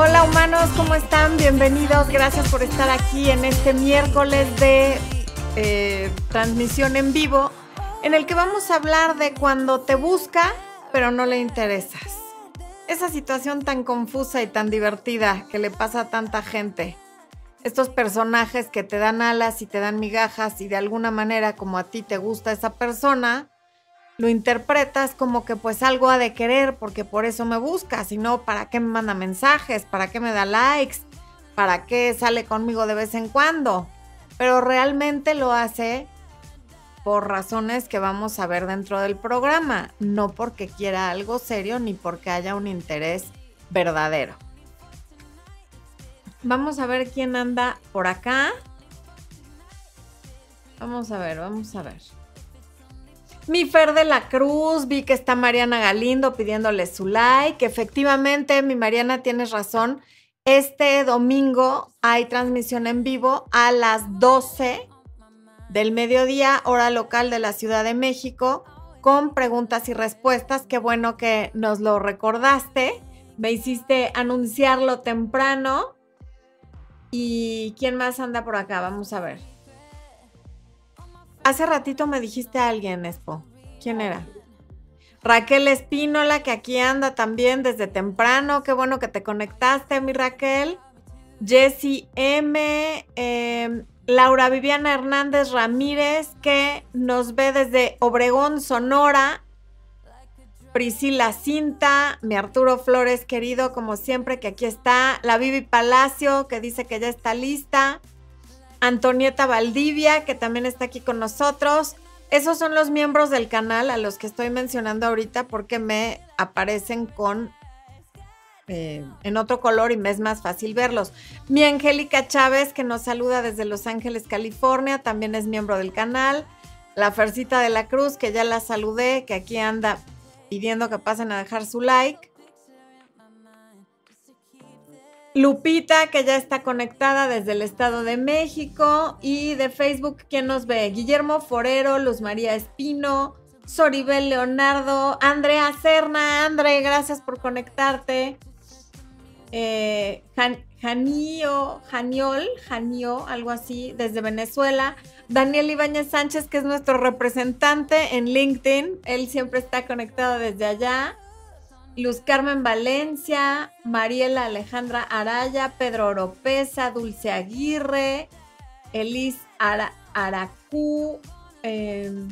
Hola humanos, ¿cómo están? Bienvenidos, gracias por estar aquí en este miércoles de eh, transmisión en vivo, en el que vamos a hablar de cuando te busca, pero no le interesas. Esa situación tan confusa y tan divertida que le pasa a tanta gente. Estos personajes que te dan alas y te dan migajas y de alguna manera como a ti te gusta esa persona, lo interpretas como que pues algo ha de querer porque por eso me busca, si no, ¿para qué me manda mensajes? ¿Para qué me da likes? ¿Para qué sale conmigo de vez en cuando? Pero realmente lo hace por razones que vamos a ver dentro del programa, no porque quiera algo serio ni porque haya un interés verdadero. Vamos a ver quién anda por acá. Vamos a ver, vamos a ver. Mi Fer de la Cruz, vi que está Mariana Galindo pidiéndole su like. Efectivamente, mi Mariana, tienes razón. Este domingo hay transmisión en vivo a las 12 del mediodía, hora local de la Ciudad de México, con preguntas y respuestas. Qué bueno que nos lo recordaste. Me hiciste anunciarlo temprano. ¿Y quién más anda por acá? Vamos a ver. Hace ratito me dijiste a alguien, Expo. ¿Quién era? Raquel Espínola, que aquí anda también desde temprano. Qué bueno que te conectaste, mi Raquel. Jessie M. Em, Laura Viviana Hernández Ramírez, que nos ve desde Obregón, Sonora. Priscila Cinta, mi Arturo Flores querido, como siempre, que aquí está. La Vivi Palacio, que dice que ya está lista. Antonieta Valdivia, que también está aquí con nosotros. Esos son los miembros del canal a los que estoy mencionando ahorita porque me aparecen con eh, en otro color y me es más fácil verlos. Mi Angélica Chávez, que nos saluda desde Los Ángeles, California, también es miembro del canal. La Fercita de la Cruz, que ya la saludé, que aquí anda pidiendo que pasen a dejar su like. Lupita, que ya está conectada desde el Estado de México. Y de Facebook, ¿quién nos ve? Guillermo Forero, Luz María Espino, Soribel Leonardo, Andrea Cerna. Andre, gracias por conectarte. Eh, Janio, Janiol, Janio, algo así, desde Venezuela. Daniel Ibáñez Sánchez, que es nuestro representante en LinkedIn. Él siempre está conectado desde allá. Luz Carmen Valencia, Mariela Alejandra Araya, Pedro Oropesa, Dulce Aguirre, Elis Aracú, em,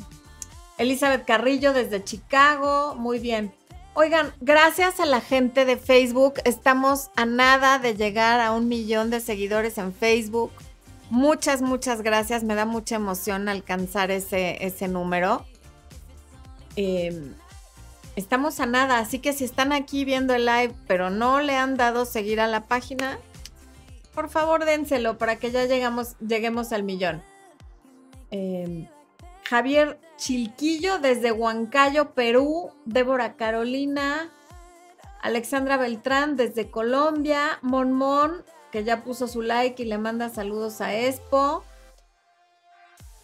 Elizabeth Carrillo desde Chicago. Muy bien. Oigan, gracias a la gente de Facebook, estamos a nada de llegar a un millón de seguidores en Facebook. Muchas, muchas gracias. Me da mucha emoción alcanzar ese, ese número. Eh, Estamos a nada, así que si están aquí viendo el live, pero no le han dado seguir a la página, por favor dénselo para que ya llegamos, lleguemos al millón. Em, Javier Chilquillo desde Huancayo, Perú. Débora Carolina. Alexandra Beltrán desde Colombia. Monmon, que ya puso su like y le manda saludos a Expo.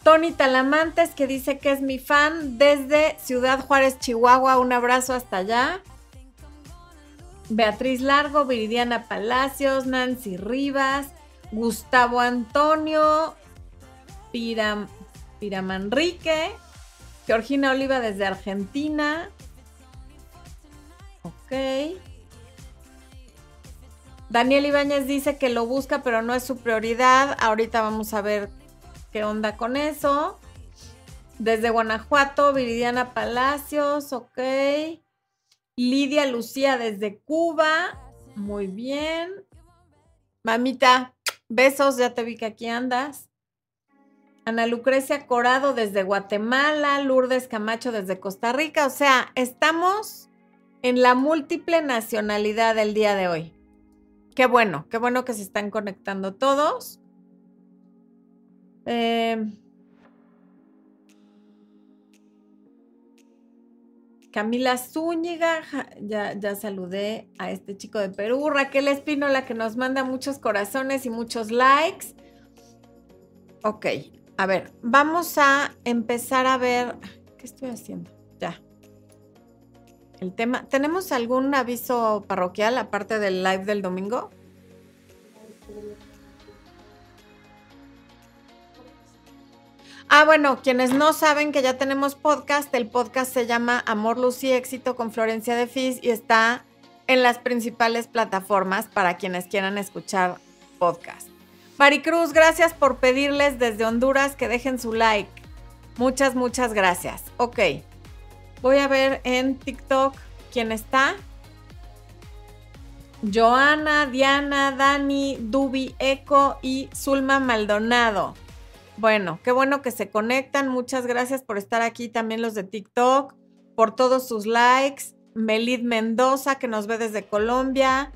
Tony Talamantes, que dice que es mi fan desde Ciudad Juárez, Chihuahua. Un abrazo hasta allá. Beatriz Largo, Viridiana Palacios, Nancy Rivas, Gustavo Antonio, Piram, Piramanrique, Georgina Oliva desde Argentina. Ok. Daniel Ibáñez dice que lo busca, pero no es su prioridad. Ahorita vamos a ver ¿Qué onda con eso? Desde Guanajuato, Viridiana Palacios, ok. Lidia Lucía desde Cuba, muy bien. Mamita, besos, ya te vi que aquí andas. Ana Lucrecia Corado desde Guatemala, Lourdes Camacho desde Costa Rica, o sea, estamos en la múltiple nacionalidad del día de hoy. Qué bueno, qué bueno que se están conectando todos. Em, Camila Zúñiga, ya, ya saludé a este chico de Perú. Raquel Espínola que nos manda muchos corazones y muchos likes. Ok, a ver, vamos a empezar a ver. ¿Qué estoy haciendo? Ya. el tema. ¿Tenemos algún aviso parroquial aparte del live del domingo? Ah, bueno, quienes no saben que ya tenemos podcast, el podcast se llama Amor, Luz y Éxito con Florencia de Fis y está en las principales plataformas para quienes quieran escuchar podcast. Maricruz, gracias por pedirles desde Honduras que dejen su like. Muchas, muchas gracias. Ok. Voy a ver en TikTok quién está. Joana, Diana, Dani, Dubi, Eco y Zulma Maldonado. Bueno, qué bueno que se conectan. Muchas gracias por estar aquí también los de TikTok, por todos sus likes. Melid Mendoza, que nos ve desde Colombia.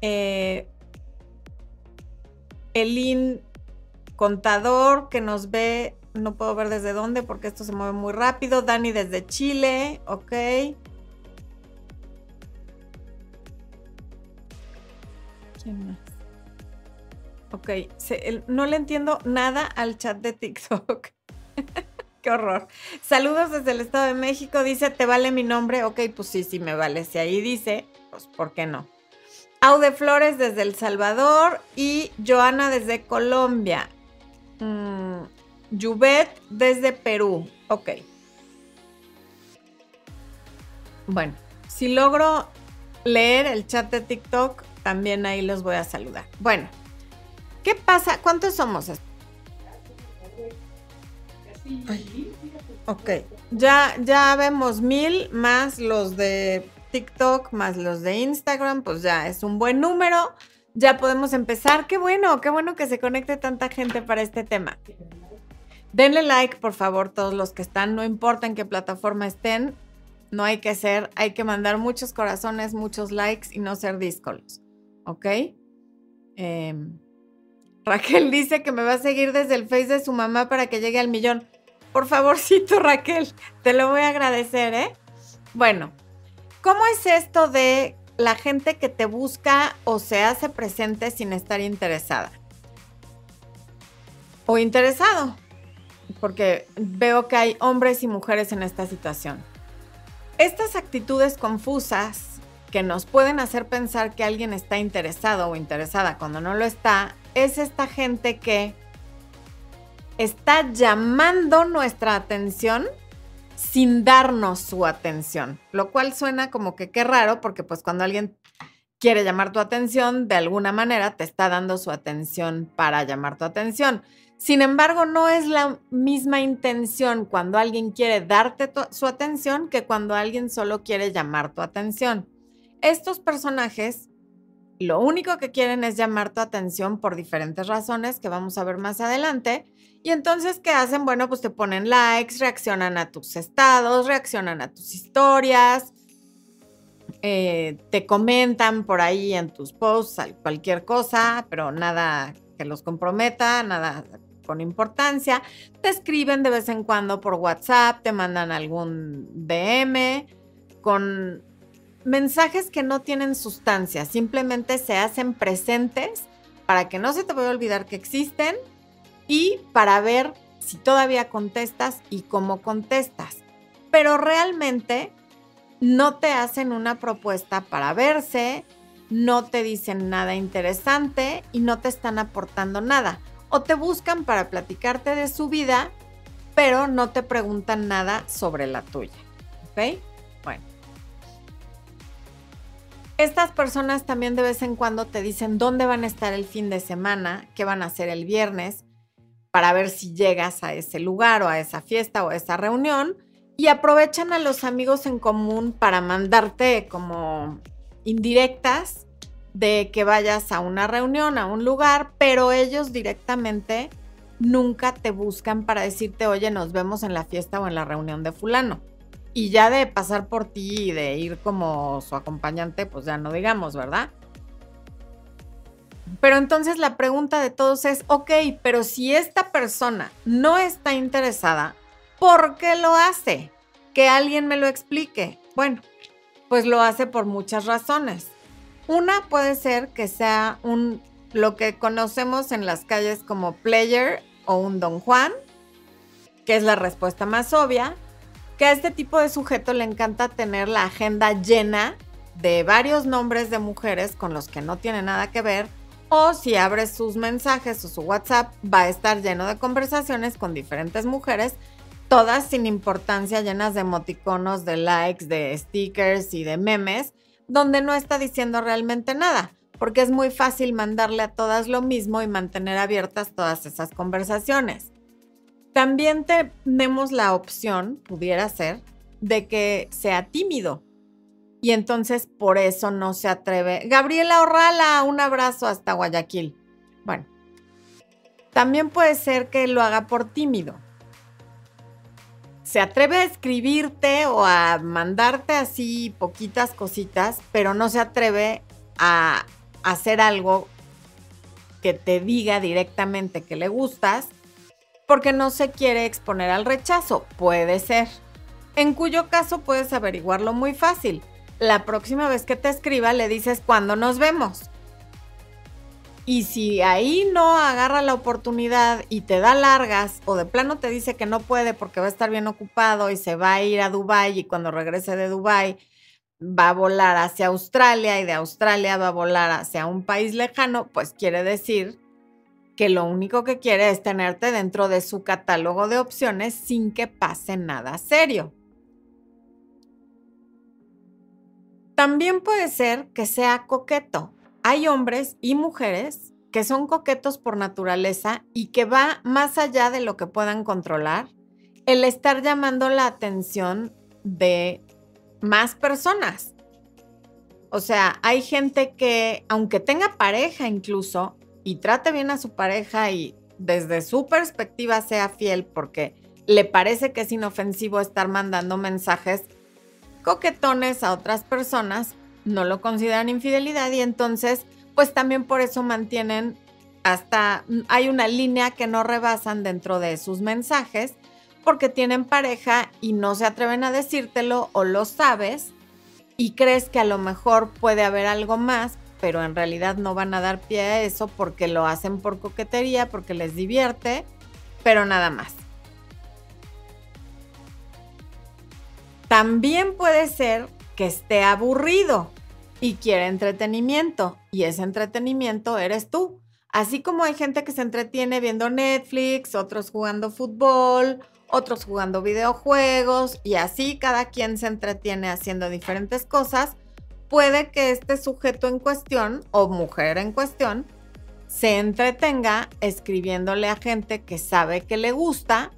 Eh, Elin Contador, que nos ve, no puedo ver desde dónde porque esto se mueve muy rápido. Dani desde Chile, ok. ¿Quién más? Ok, no le entiendo nada al chat de TikTok. Qué horror. Saludos desde el Estado de México. Dice, ¿te vale mi nombre? Ok, pues sí, sí me vale. Si ahí dice, pues ¿por qué no? Aude Flores desde El Salvador y Joana desde Colombia. Mm, desde Perú. Ok. Bueno, si logro leer el chat de TikTok, también ahí los voy a saludar. Bueno, ¿Qué pasa? ¿Cuántos somos? Ok, ya, ya vemos mil más los de TikTok, más los de Instagram, pues ya es un buen número. Ya podemos empezar. Qué bueno, qué bueno que se conecte tanta gente para este tema. Denle like, por favor, todos los que están, no importa en qué plataforma estén, no hay que ser, hay que mandar muchos corazones, muchos likes y no ser díscolos. ¿Ok? Eh, Raquel dice que me va a seguir desde el Face de su mamá para que llegue al millón. Por favorcito, Raquel, te lo voy a agradecer, ¿eh? Bueno, ¿cómo es esto de la gente que te busca o se hace presente sin estar interesada? O interesado, porque veo que hay hombres y mujeres en esta situación. Estas actitudes confusas que nos pueden hacer pensar que alguien está interesado o interesada cuando no lo está, es esta gente que está llamando nuestra atención sin darnos su atención, lo cual suena como que qué raro, porque pues cuando alguien quiere llamar tu atención, de alguna manera te está dando su atención para llamar tu atención. Sin embargo, no es la misma intención cuando alguien quiere darte su atención que cuando alguien solo quiere llamar tu atención. Estos personajes lo único que quieren es llamar tu atención por diferentes razones que vamos a ver más adelante. Y entonces, ¿qué hacen? Bueno, pues te ponen likes, reaccionan a tus estados, reaccionan a tus historias, eh, te comentan por ahí en tus posts cualquier cosa, pero nada que los comprometa, nada con importancia. Te escriben de vez en cuando por WhatsApp, te mandan algún DM con mensajes que no tienen sustancia, simplemente se hacen presentes para que no se te vaya a olvidar que existen y para ver si todavía contestas y cómo contestas. Pero realmente no te hacen una propuesta para verse, no te dicen nada interesante y no te están aportando nada. O te buscan para platicarte de su vida, pero no te preguntan nada sobre la tuya. ¿Ok? Estas personas también de vez en cuando te dicen dónde van a estar el fin de semana, qué van a hacer el viernes, para ver si llegas a ese lugar o a esa fiesta o a esa reunión. Y aprovechan a los amigos en común para mandarte como indirectas de que vayas a una reunión, a un lugar, pero ellos directamente nunca te buscan para decirte, oye, nos vemos en la fiesta o en la reunión de fulano. Y ya de pasar por ti y de ir como su acompañante, pues ya no digamos, ¿verdad? Pero entonces la pregunta de todos es, ok, pero si esta persona no está interesada, ¿por qué lo hace? Que alguien me lo explique. Bueno, pues lo hace por muchas razones. Una puede ser que sea un lo que conocemos en las calles como player o un don Juan, que es la respuesta más obvia que a este tipo de sujeto le encanta tener la agenda llena de varios nombres de mujeres con los que no tiene nada que ver, o si abres sus mensajes o su WhatsApp, va a estar lleno de conversaciones con diferentes mujeres, todas sin importancia, llenas de emoticonos, de likes, de stickers y de memes, donde no está diciendo realmente nada, porque es muy fácil mandarle a todas lo mismo y mantener abiertas todas esas conversaciones. También tenemos la opción, pudiera ser, de que sea tímido y entonces por eso no se atreve. Gabriela Orrala, un abrazo hasta Guayaquil. Bueno, también puede ser que lo haga por tímido. Se atreve a escribirte o a mandarte así poquitas cositas, pero no se atreve a hacer algo que te diga directamente que le gustas porque no se quiere exponer al rechazo. Puede ser. En cuyo caso puedes averiguarlo muy fácil la próxima vez que te escriba le dices cuándo nos vemos. Y si ahí no agarra la oportunidad y te da largas o de plano te dice que no puede porque va a estar bien ocupado y se va a ir a Dubai y cuando regrese de Dubai va a volar hacia Australia y de Australia va a volar hacia un país lejano, pues quiere decir que lo único que quiere es tenerte dentro de su catálogo de opciones sin que pase nada serio. También puede ser que sea coqueto. Hay hombres y mujeres que son coquetos por naturaleza y que va más allá de lo que puedan controlar el estar llamando la atención de más personas. O sea, hay gente que, aunque tenga pareja incluso, y trate bien a su pareja y desde su perspectiva sea fiel porque le parece que es inofensivo estar mandando mensajes coquetones a otras personas, no lo consideran infidelidad y entonces pues también por eso mantienen hasta, hay una línea que no rebasan dentro de sus mensajes porque tienen pareja y no se atreven a decírtelo o lo sabes y crees que a lo mejor puede haber algo más, pero en realidad no van a dar pie a eso porque lo hacen por coquetería, porque les divierte, pero nada más. También puede ser que esté aburrido y quiere entretenimiento y ese entretenimiento eres tú. Así como hay gente que se entretiene viendo Netflix, otros jugando fútbol, otros jugando videojuegos y así cada quien se entretiene haciendo diferentes cosas, puede que este sujeto en cuestión o mujer en cuestión se entretenga escribiéndole a gente que sabe que le gusta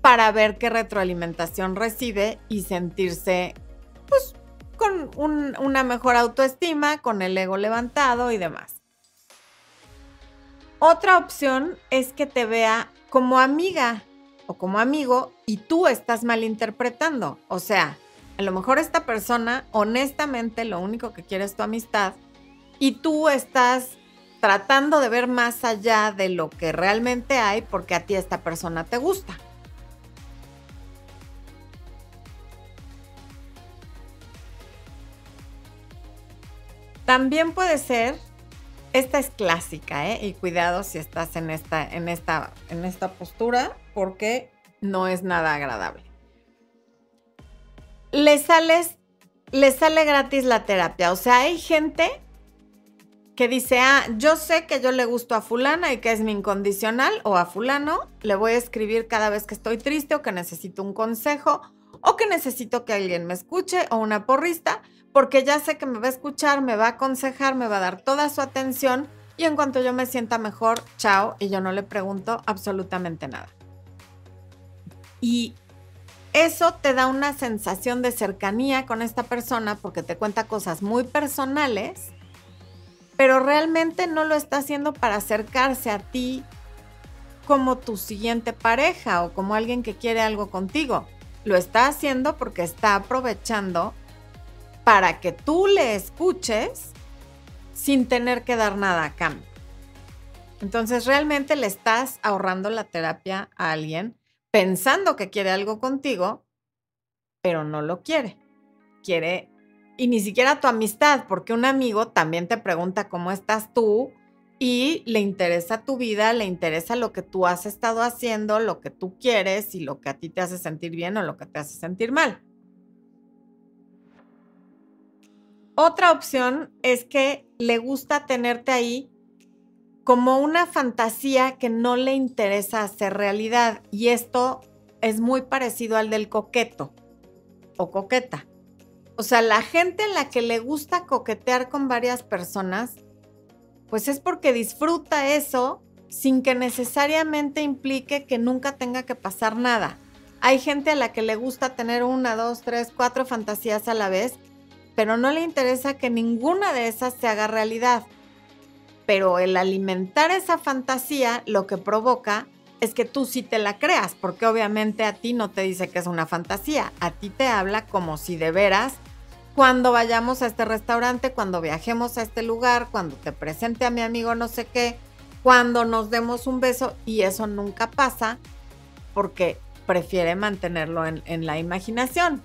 para ver qué retroalimentación recibe y sentirse pues con una mejor autoestima, con el ego levantado y demás. Otra opción es que te vea como amiga o como amigo y tú estás malinterpretando. O sea, a lo mejor esta persona honestamente lo único que quiere es tu amistad y tú estás tratando de ver más allá de lo que realmente hay porque a ti esta persona te gusta. También puede ser, esta es clásica, ¿eh? Y cuidado si estás en esta, en esta, en esta postura, porque no es nada agradable. Le sales, le sale gratis la terapia. O sea, hay gente que dice, ah, yo sé que yo le gusto a fulana y que es mi incondicional, o a fulano, le voy a escribir cada vez que estoy triste o que necesito un consejo, o que necesito que alguien me escuche, o una porrista, porque ya sé que me va a escuchar, me va a aconsejar, me va a dar toda su atención y en cuanto yo me sienta mejor, chao, y yo no le pregunto absolutamente nada. Y eso te da una sensación de cercanía con esta persona porque te cuenta cosas muy personales, pero realmente no lo está haciendo para acercarse a ti como tu siguiente pareja o como alguien que quiere algo contigo. Lo está haciendo porque está aprovechando para que tú le escuches sin tener que dar nada a cambio. Entonces realmente le estás ahorrando la terapia a alguien pensando que quiere algo contigo, pero no lo quiere. Quiere, y ni siquiera tu amistad, porque un amigo también te pregunta cómo estás tú y le interesa tu vida, le interesa lo que tú has estado haciendo, lo que tú quieres y lo que a ti te hace sentir bien o lo que te hace sentir mal. Otra opción es que le gusta tenerte ahí como una fantasía que no le interesa hacer realidad. Y esto es muy parecido al del coqueto o coqueta. O sea, la gente a la que le gusta coquetear con varias personas, pues es porque disfruta eso sin que necesariamente implique que nunca tenga que pasar nada. Hay gente a la que le gusta tener una, dos, tres, cuatro fantasías a la vez, pero no le interesa que ninguna de esas se haga realidad pero el alimentar esa fantasía lo que provoca es que tú sí te la creas, porque obviamente a ti no te dice que es una fantasía, a ti te habla como si de veras, cuando vayamos a este restaurante, cuando viajemos a este lugar, cuando te presente a mi amigo no sé qué, cuando nos demos un beso, y eso nunca pasa porque prefiere mantenerlo en, la imaginación.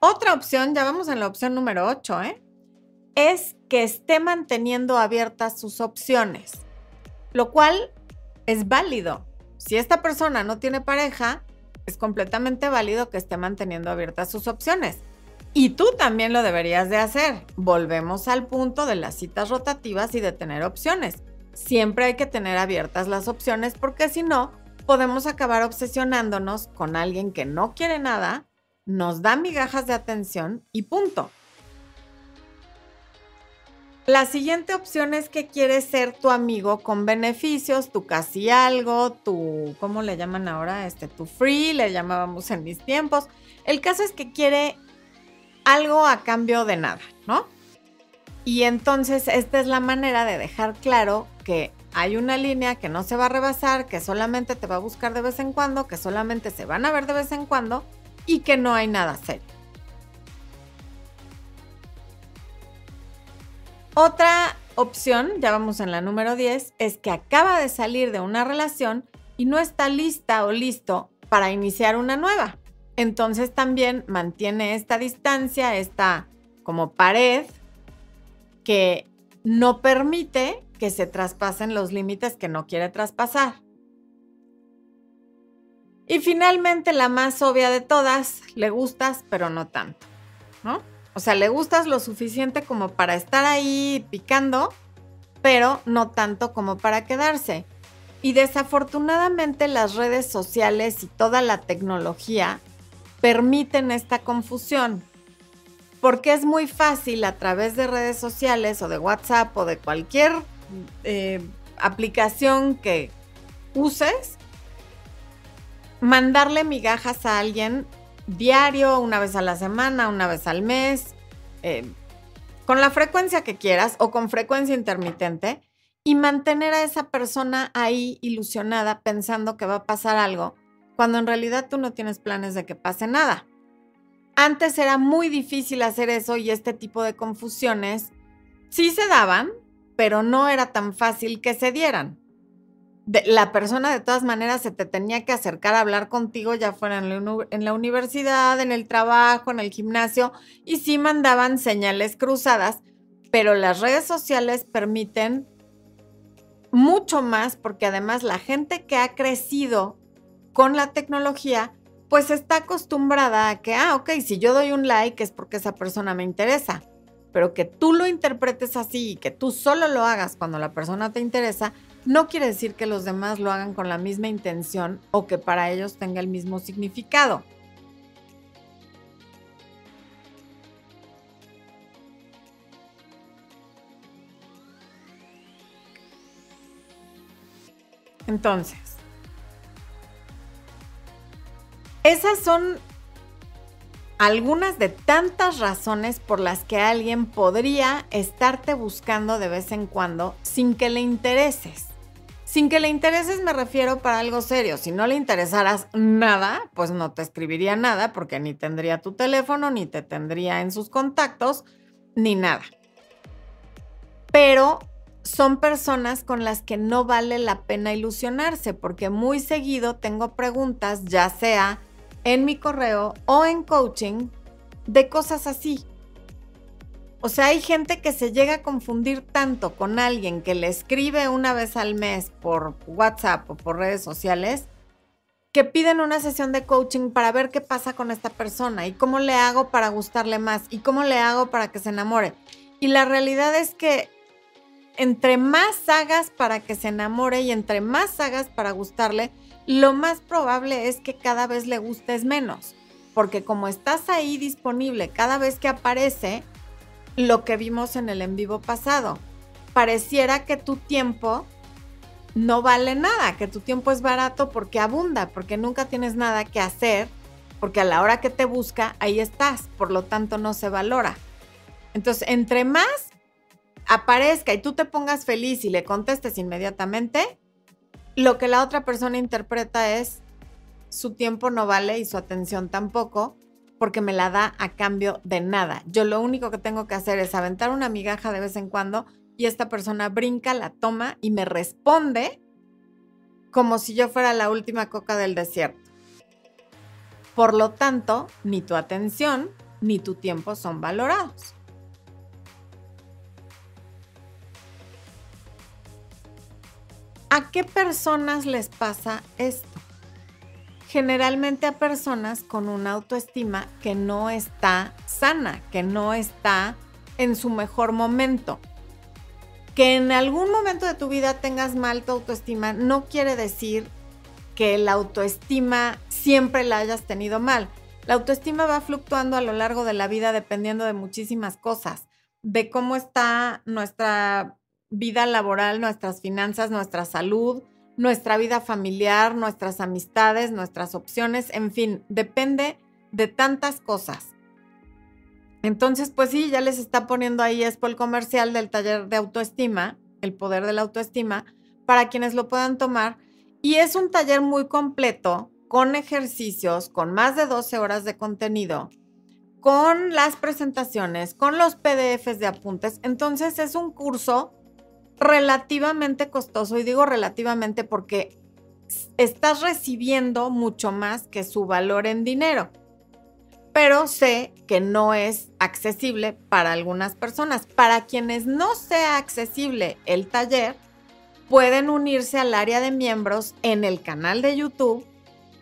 Otra opción, ya vamos en la opción número 8, ¿eh? es que esté manteniendo abiertas sus opciones, lo cual es válido. Si esta persona no tiene pareja, es completamente válido que esté manteniendo abiertas sus opciones. Y tú también lo deberías de hacer. Volvemos al punto de las citas rotativas y de tener opciones. Siempre hay que tener abiertas las opciones porque si no, podemos acabar obsesionándonos con alguien que no quiere nada, nos da migajas de atención y punto. La siguiente opción es que quieres ser tu amigo con beneficios, tu casi algo, tu, ¿cómo le llaman ahora? Este, tu free, le llamábamos en mis tiempos. El caso es que quiere algo a cambio de nada, ¿no? Y entonces esta es la manera de dejar claro que hay una línea que no se va a rebasar, que solamente te va a buscar de vez en cuando, que solamente se van a ver de vez en cuando y que no hay nada serio. Otra opción, ya vamos en la número 10, es que acaba de salir de una relación y no está lista o listo para iniciar una nueva. Entonces también mantiene esta distancia, esta como pared que no permite que se traspasen los límites que no quiere traspasar. Y finalmente la más obvia de todas, le gustas pero no tanto, ¿no? O sea, le gustas lo suficiente como para estar ahí picando, pero no tanto como para quedarse. Y desafortunadamente las redes sociales y toda la tecnología permiten esta confusión. Porque es muy fácil a través de redes sociales o de WhatsApp o de cualquier eh, aplicación que uses, mandarle migajas a alguien diario, una vez a la semana, una vez al mes, eh, con la frecuencia que quieras o con frecuencia intermitente y mantener a esa persona ahí ilusionada pensando que va a pasar algo, cuando en realidad tú no tienes planes de que pase nada. Antes era muy difícil hacer eso y este tipo de confusiones sí se daban, pero no era tan fácil que se dieran la persona de todas maneras se te tenía que acercar a hablar contigo, ya fuera en la, universidad, en el trabajo, en el gimnasio, y sí mandaban señales cruzadas, pero las redes sociales permiten mucho más porque además la gente que ha crecido con la tecnología, pues está acostumbrada a que, ah, ok, si yo doy un like es porque esa persona me interesa, pero que tú lo interpretes así y que tú solo lo hagas cuando la persona te interesa, no quiere decir que los demás lo hagan con la misma intención o que para ellos tenga el mismo significado. Entonces, esas son algunas de tantas razones por las que alguien podría estarte buscando de vez en cuando sin que le intereses. Sin que le intereses me refiero para algo serio. Si no le interesaras nada, pues no te escribiría nada porque ni tendría tu teléfono, ni te tendría en sus contactos, ni nada. Pero son personas con las que no vale la pena ilusionarse porque muy seguido tengo preguntas, ya sea en mi correo o en coaching, de cosas así. O sea, hay gente que se llega a confundir tanto con alguien que le escribe una vez al mes por WhatsApp o por redes sociales que piden una sesión de coaching para ver qué pasa con esta persona y cómo le hago para gustarle más y cómo le hago para que se enamore. Y la realidad es que entre más hagas para que se enamore y entre más hagas para gustarle, lo más probable es que cada vez le gustes menos. Porque como estás ahí disponible cada vez que aparece, lo que vimos en el en vivo pasado, pareciera que tu tiempo no vale nada, que tu tiempo es barato porque abunda, porque nunca tienes nada que hacer, porque a la hora que te busca, ahí estás, por lo tanto no se valora. Entonces, entre más aparezca y tú te pongas feliz y le contestes inmediatamente, lo que la otra persona interpreta es su tiempo no vale y su atención tampoco, porque me la da a cambio de nada. Yo lo único que tengo que hacer es aventar una migaja de vez en cuando y esta persona brinca, la toma y me responde como si yo fuera la última coca del desierto. Por lo tanto, ni tu atención ni tu tiempo son valorados. ¿A qué personas les pasa esto? Generalmente a personas con una autoestima que no está sana, que no está en su mejor momento. Que en algún momento de tu vida tengas mal tu autoestima no quiere decir que la autoestima siempre la hayas tenido mal. La autoestima va fluctuando a lo largo de la vida dependiendo de muchísimas cosas, de cómo está nuestra vida laboral, nuestras finanzas, nuestra salud, nuestra vida familiar, nuestras amistades, nuestras opciones, en fin, depende de tantas cosas. Entonces, pues sí, ya les está poniendo ahí Expo el comercial del taller de autoestima, el poder de la autoestima, para quienes lo puedan tomar. Y es un taller muy completo, con ejercicios, con más de 12 horas de contenido, con las presentaciones, con los PDFs de apuntes. Entonces es un curso relativamente costoso, y digo relativamente porque estás recibiendo mucho más que su valor en dinero. Pero sé que no es accesible para algunas personas. Para quienes no sea accesible el taller, pueden unirse al área de miembros en el canal de YouTube.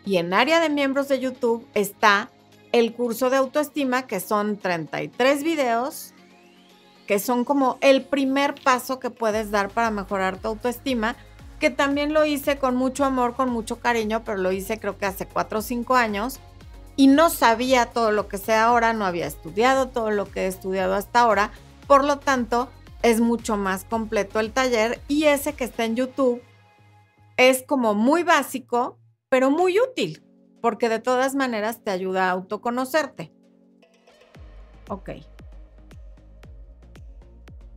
Y en área de miembros de YouTube está el curso de autoestima, que son 33 videos que son como el primer paso que puedes dar para mejorar tu autoestima, que también lo hice con mucho amor, con mucho cariño, pero lo hice creo que hace cuatro o cinco años y no sabía todo lo que sé ahora, no había estudiado todo lo que he estudiado hasta ahora, por lo tanto es mucho más completo el taller y ese que está en YouTube es como muy básico, pero muy útil, porque de todas maneras te ayuda a autoconocerte. Ok.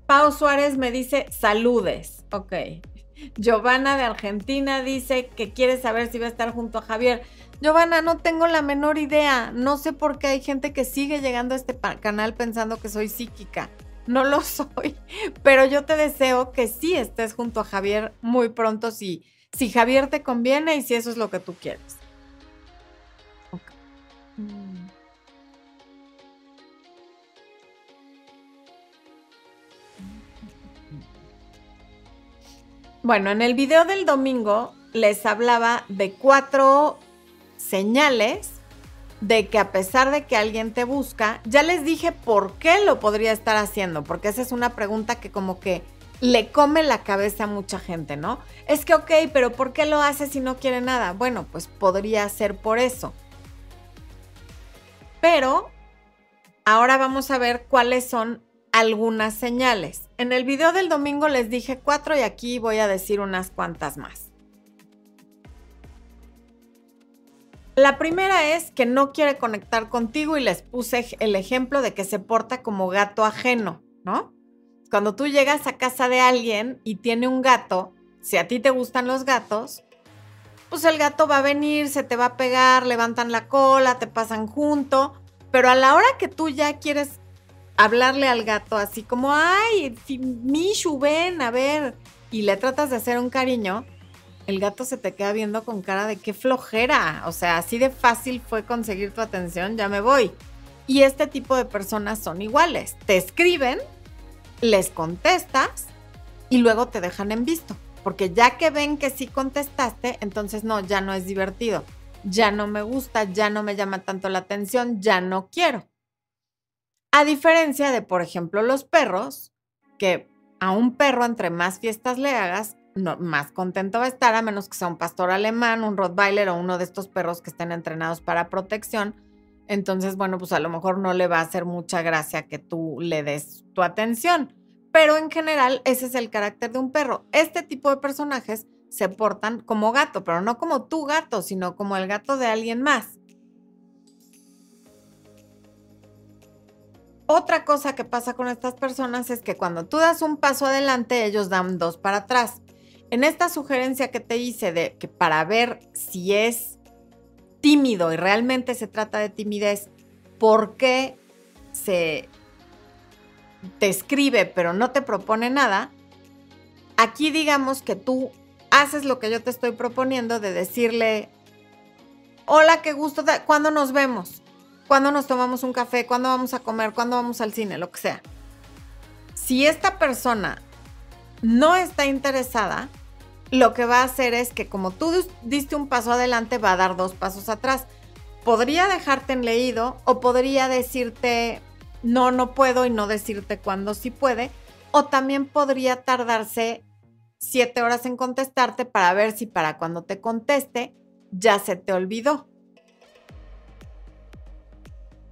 Pau Suárez me dice saludes. Ok. Giovanna de Argentina dice que quiere saber si va a estar junto a Javier. Giovanna, no tengo la menor idea. No sé por qué hay gente que sigue llegando a este canal pensando que soy psíquica. No lo soy. Pero yo te deseo que sí estés junto a Javier muy pronto si, si Javier te conviene y si eso es lo que tú quieres. Okay. Bueno, en el video del domingo les hablaba de cuatro señales de que a pesar de que alguien te busca, ya les dije por qué lo podría estar haciendo, porque esa es una pregunta que como que le come la cabeza a mucha gente, ¿no? Es que, ok, pero ¿por qué lo hace si no quiere nada? Bueno, pues podría ser por eso. Pero ahora vamos a ver cuáles son algunas señales. En el video del domingo les dije cuatro y aquí voy a decir unas cuantas más. La primera es que no quiere conectar contigo y les puse el ejemplo de que se porta como gato ajeno, ¿no? Cuando tú llegas a casa de alguien y tiene un gato, si a ti te gustan los gatos, pues el gato va a venir, se te va a pegar, levantan la cola, te pasan junto, pero a la hora que tú ya quieres hablarle al gato así como, ay, Mishu, ven, a ver, y le tratas de hacer un cariño, el gato se te queda viendo con cara de qué flojera. O sea, así de fácil fue conseguir tu atención, ya me voy. Y este tipo de personas son iguales. Te escriben, les contestas y luego te dejan en visto. Porque ya que ven que sí contestaste, entonces no, ya no es divertido. Ya no me gusta, ya no me llama tanto la atención, ya no quiero. A diferencia de, por ejemplo, los perros, que a un perro entre más fiestas le hagas, más contento va a estar, a menos que sea un pastor alemán, un Rottweiler o uno de estos perros que estén entrenados para protección. Entonces, bueno, pues a lo mejor no le va a hacer mucha gracia que tú le des tu atención. Pero en general, ese es el carácter de un perro. Este tipo de personajes se portan como gato, pero no como tu gato, sino como el gato de alguien más. Otra cosa que pasa con estas personas es que cuando tú das un paso adelante, ellos dan dos para atrás. En esta sugerencia que te hice de que para ver si es tímido y realmente se trata de timidez, ¿por qué se te escribe pero no te propone nada? Aquí digamos que tú haces lo que yo te estoy proponiendo de decirle, hola, qué gusto, ¿cuándo nos vemos? ¿Cuándo nos tomamos un café? ¿Cuándo vamos a comer? ¿Cuándo vamos al cine? Lo que sea. Si esta persona no está interesada, lo que va a hacer es que como tú diste un paso adelante, va a dar dos pasos atrás. Podría dejarte en leído o podría decirte, no, no puedo y no decirte cuándo sí puede. O también podría tardarse siete horas en contestarte para ver si para cuando te conteste ya se te olvidó.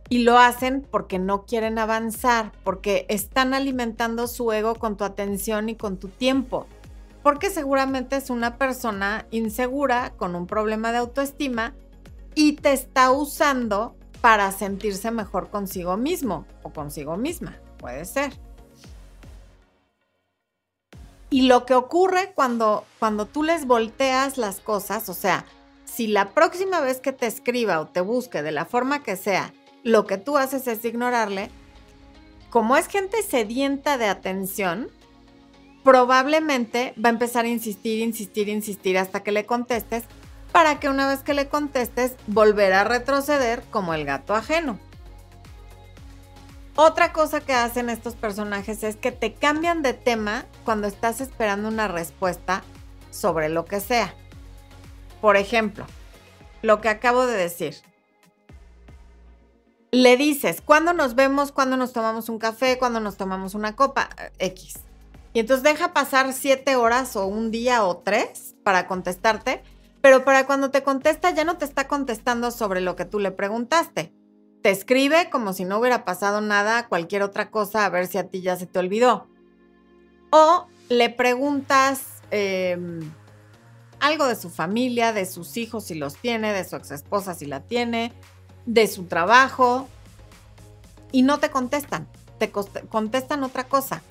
Y lo hacen porque no quieren avanzar, porque están alimentando su ego con tu atención y con tu tiempo. Porque seguramente es una persona insegura, con un problema de autoestima, y te está usando para sentirse mejor consigo mismo o consigo misma. Puede ser. Y lo que ocurre cuando, cuando tú les volteas las cosas, o sea, si la próxima vez que te escriba o te busque de la forma que sea, lo que tú haces es ignorarle, como es gente sedienta de atención, probablemente va a empezar a insistir, insistir, insistir hasta que le contestes, para que una vez que le contestes, volver a retroceder como el gato ajeno. Otra cosa que hacen estos personajes es que te cambian de tema cuando estás esperando una respuesta sobre lo que sea. Por ejemplo, lo que acabo de decir. Le dices, ¿cuándo nos vemos? ¿Cuándo nos tomamos un café? ¿Cuándo nos tomamos una copa? X. Y entonces deja pasar siete horas o un día o tres para contestarte, pero para cuando te contesta ya no te está contestando sobre lo que tú le preguntaste te escribe como si no hubiera pasado nada, cualquier otra cosa, a ver si a ti ya se te olvidó. O le preguntas em, algo de su familia, de sus hijos si los tiene, de su ex esposa si la tiene, de su trabajo, y no te contestan, te contestan otra cosa.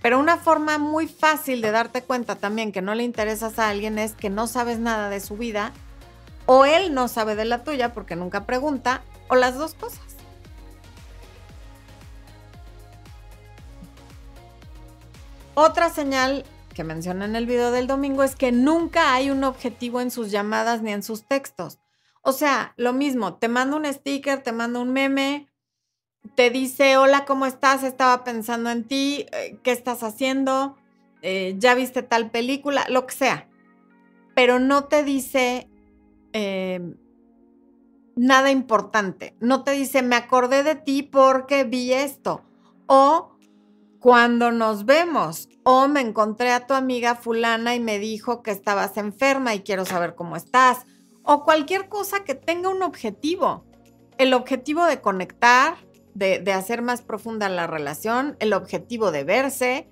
Pero una forma muy fácil de darte cuenta también que no le interesas a alguien es que no sabes nada de su vida o él no sabe de la tuya porque nunca pregunta o las dos cosas. Otra señal que menciona en el video del domingo es que nunca hay un objetivo en sus llamadas ni en sus textos. O sea, lo mismo, te manda un sticker, te manda un meme, te dice, hola, ¿cómo estás? Estaba pensando en ti, eh, ¿qué estás haciendo? Eh, ¿Ya viste tal película? Lo que sea. Pero no te dice, eh, nada importante. No te dice, me acordé de ti porque vi esto. O cuando nos vemos. O me encontré a tu amiga fulana y me dijo que estabas enferma y quiero saber cómo estás. O cualquier cosa que tenga un objetivo. El objetivo de conectar, de, hacer más profunda la relación, el objetivo de verse,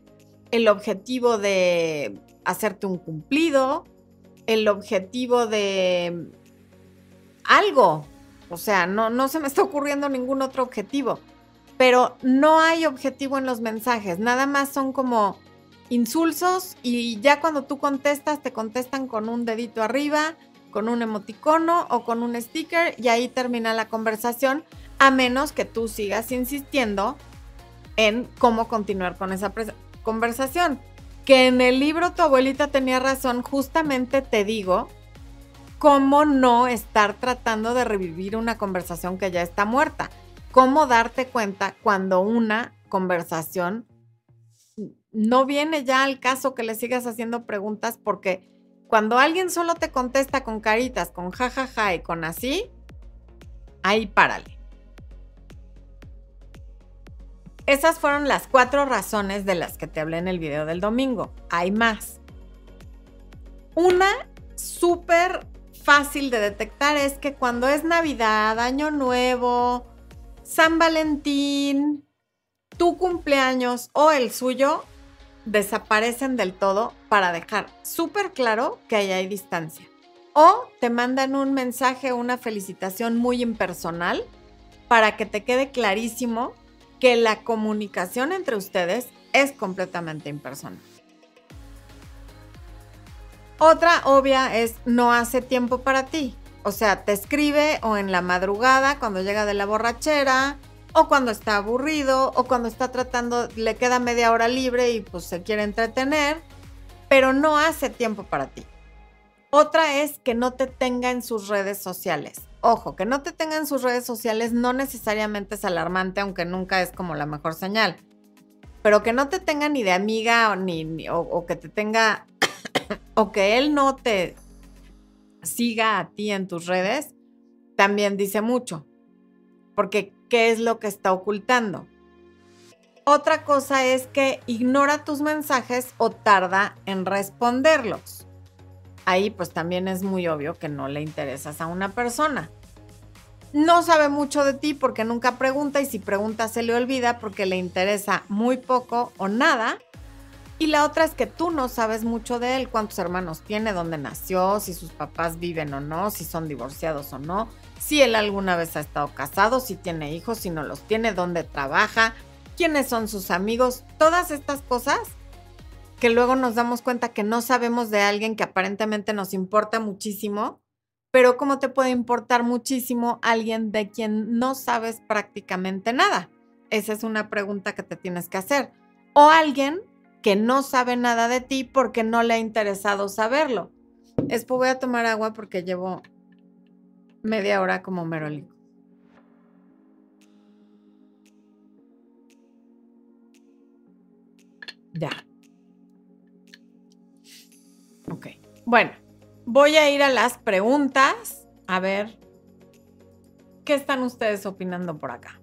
el objetivo de hacerte un cumplido, el objetivo de algo, o sea, no, no se me está ocurriendo ningún otro objetivo. Pero no hay objetivo en los mensajes, nada más son como insulsos y ya cuando tú contestas te contestan con un dedito arriba, con un emoticono o con un sticker y ahí termina la conversación, a menos que tú sigas insistiendo en cómo continuar con esa conversación. Que en el libro tu abuelita tenía razón, justamente te digo ¿cómo no estar tratando de revivir una conversación que ya está muerta? cómo darte cuenta cuando una conversación no viene ya al caso que le sigas haciendo preguntas porque cuando alguien solo te contesta con caritas, con jajaja ja, ja, y con así, ahí párale. Esas fueron las cuatro razones de las que te hablé en el video del domingo. Hay más. Una súper fácil de detectar es que cuando es Navidad, Año Nuevo, San Valentín, tu cumpleaños o el suyo, desaparecen del todo para dejar súper claro que ahí hay distancia. O te mandan un mensaje, una felicitación muy impersonal para que te quede clarísimo que la comunicación entre ustedes es completamente impersonal. Otra obvia es no hace tiempo para ti. O sea, te escribe o en la madrugada cuando llega de la borrachera, o cuando está aburrido, o cuando está tratando, le queda media hora libre y pues se quiere entretener, pero no hace tiempo para ti. Otra es que no te tenga en sus redes sociales. Ojo, que no te tenga en sus redes sociales no necesariamente es alarmante, aunque nunca es como la mejor señal. Pero que no te tenga ni de amiga o, ni, o que te tenga, o que él no te siga a ti en tus redes, también dice mucho. Porque qué es lo que está ocultando. Otra cosa es que ignora tus mensajes o tarda en responderlos. Ahí pues también es muy obvio que no le interesas a una persona. No sabe mucho de ti porque nunca pregunta y si pregunta se le olvida porque le interesa muy poco o nada. Y la otra es que tú no sabes mucho de él, cuántos hermanos tiene, dónde nació, si sus papás viven o no, si son divorciados o no, si él alguna vez ha estado casado, si tiene hijos, si no los tiene, dónde trabaja, quiénes son sus amigos, todas estas cosas que luego nos damos cuenta que no sabemos de alguien que aparentemente nos importa muchísimo, pero ¿cómo te puede importar muchísimo alguien de quien no sabes prácticamente nada? Esa es una pregunta que te tienes que hacer. O alguien que no sabe nada de ti porque no le ha interesado saberlo. Voy a tomar agua porque llevo media hora como merolico. Ya. Ok. Bueno, voy a ir a las preguntas. A ver, ¿qué están ustedes opinando por acá?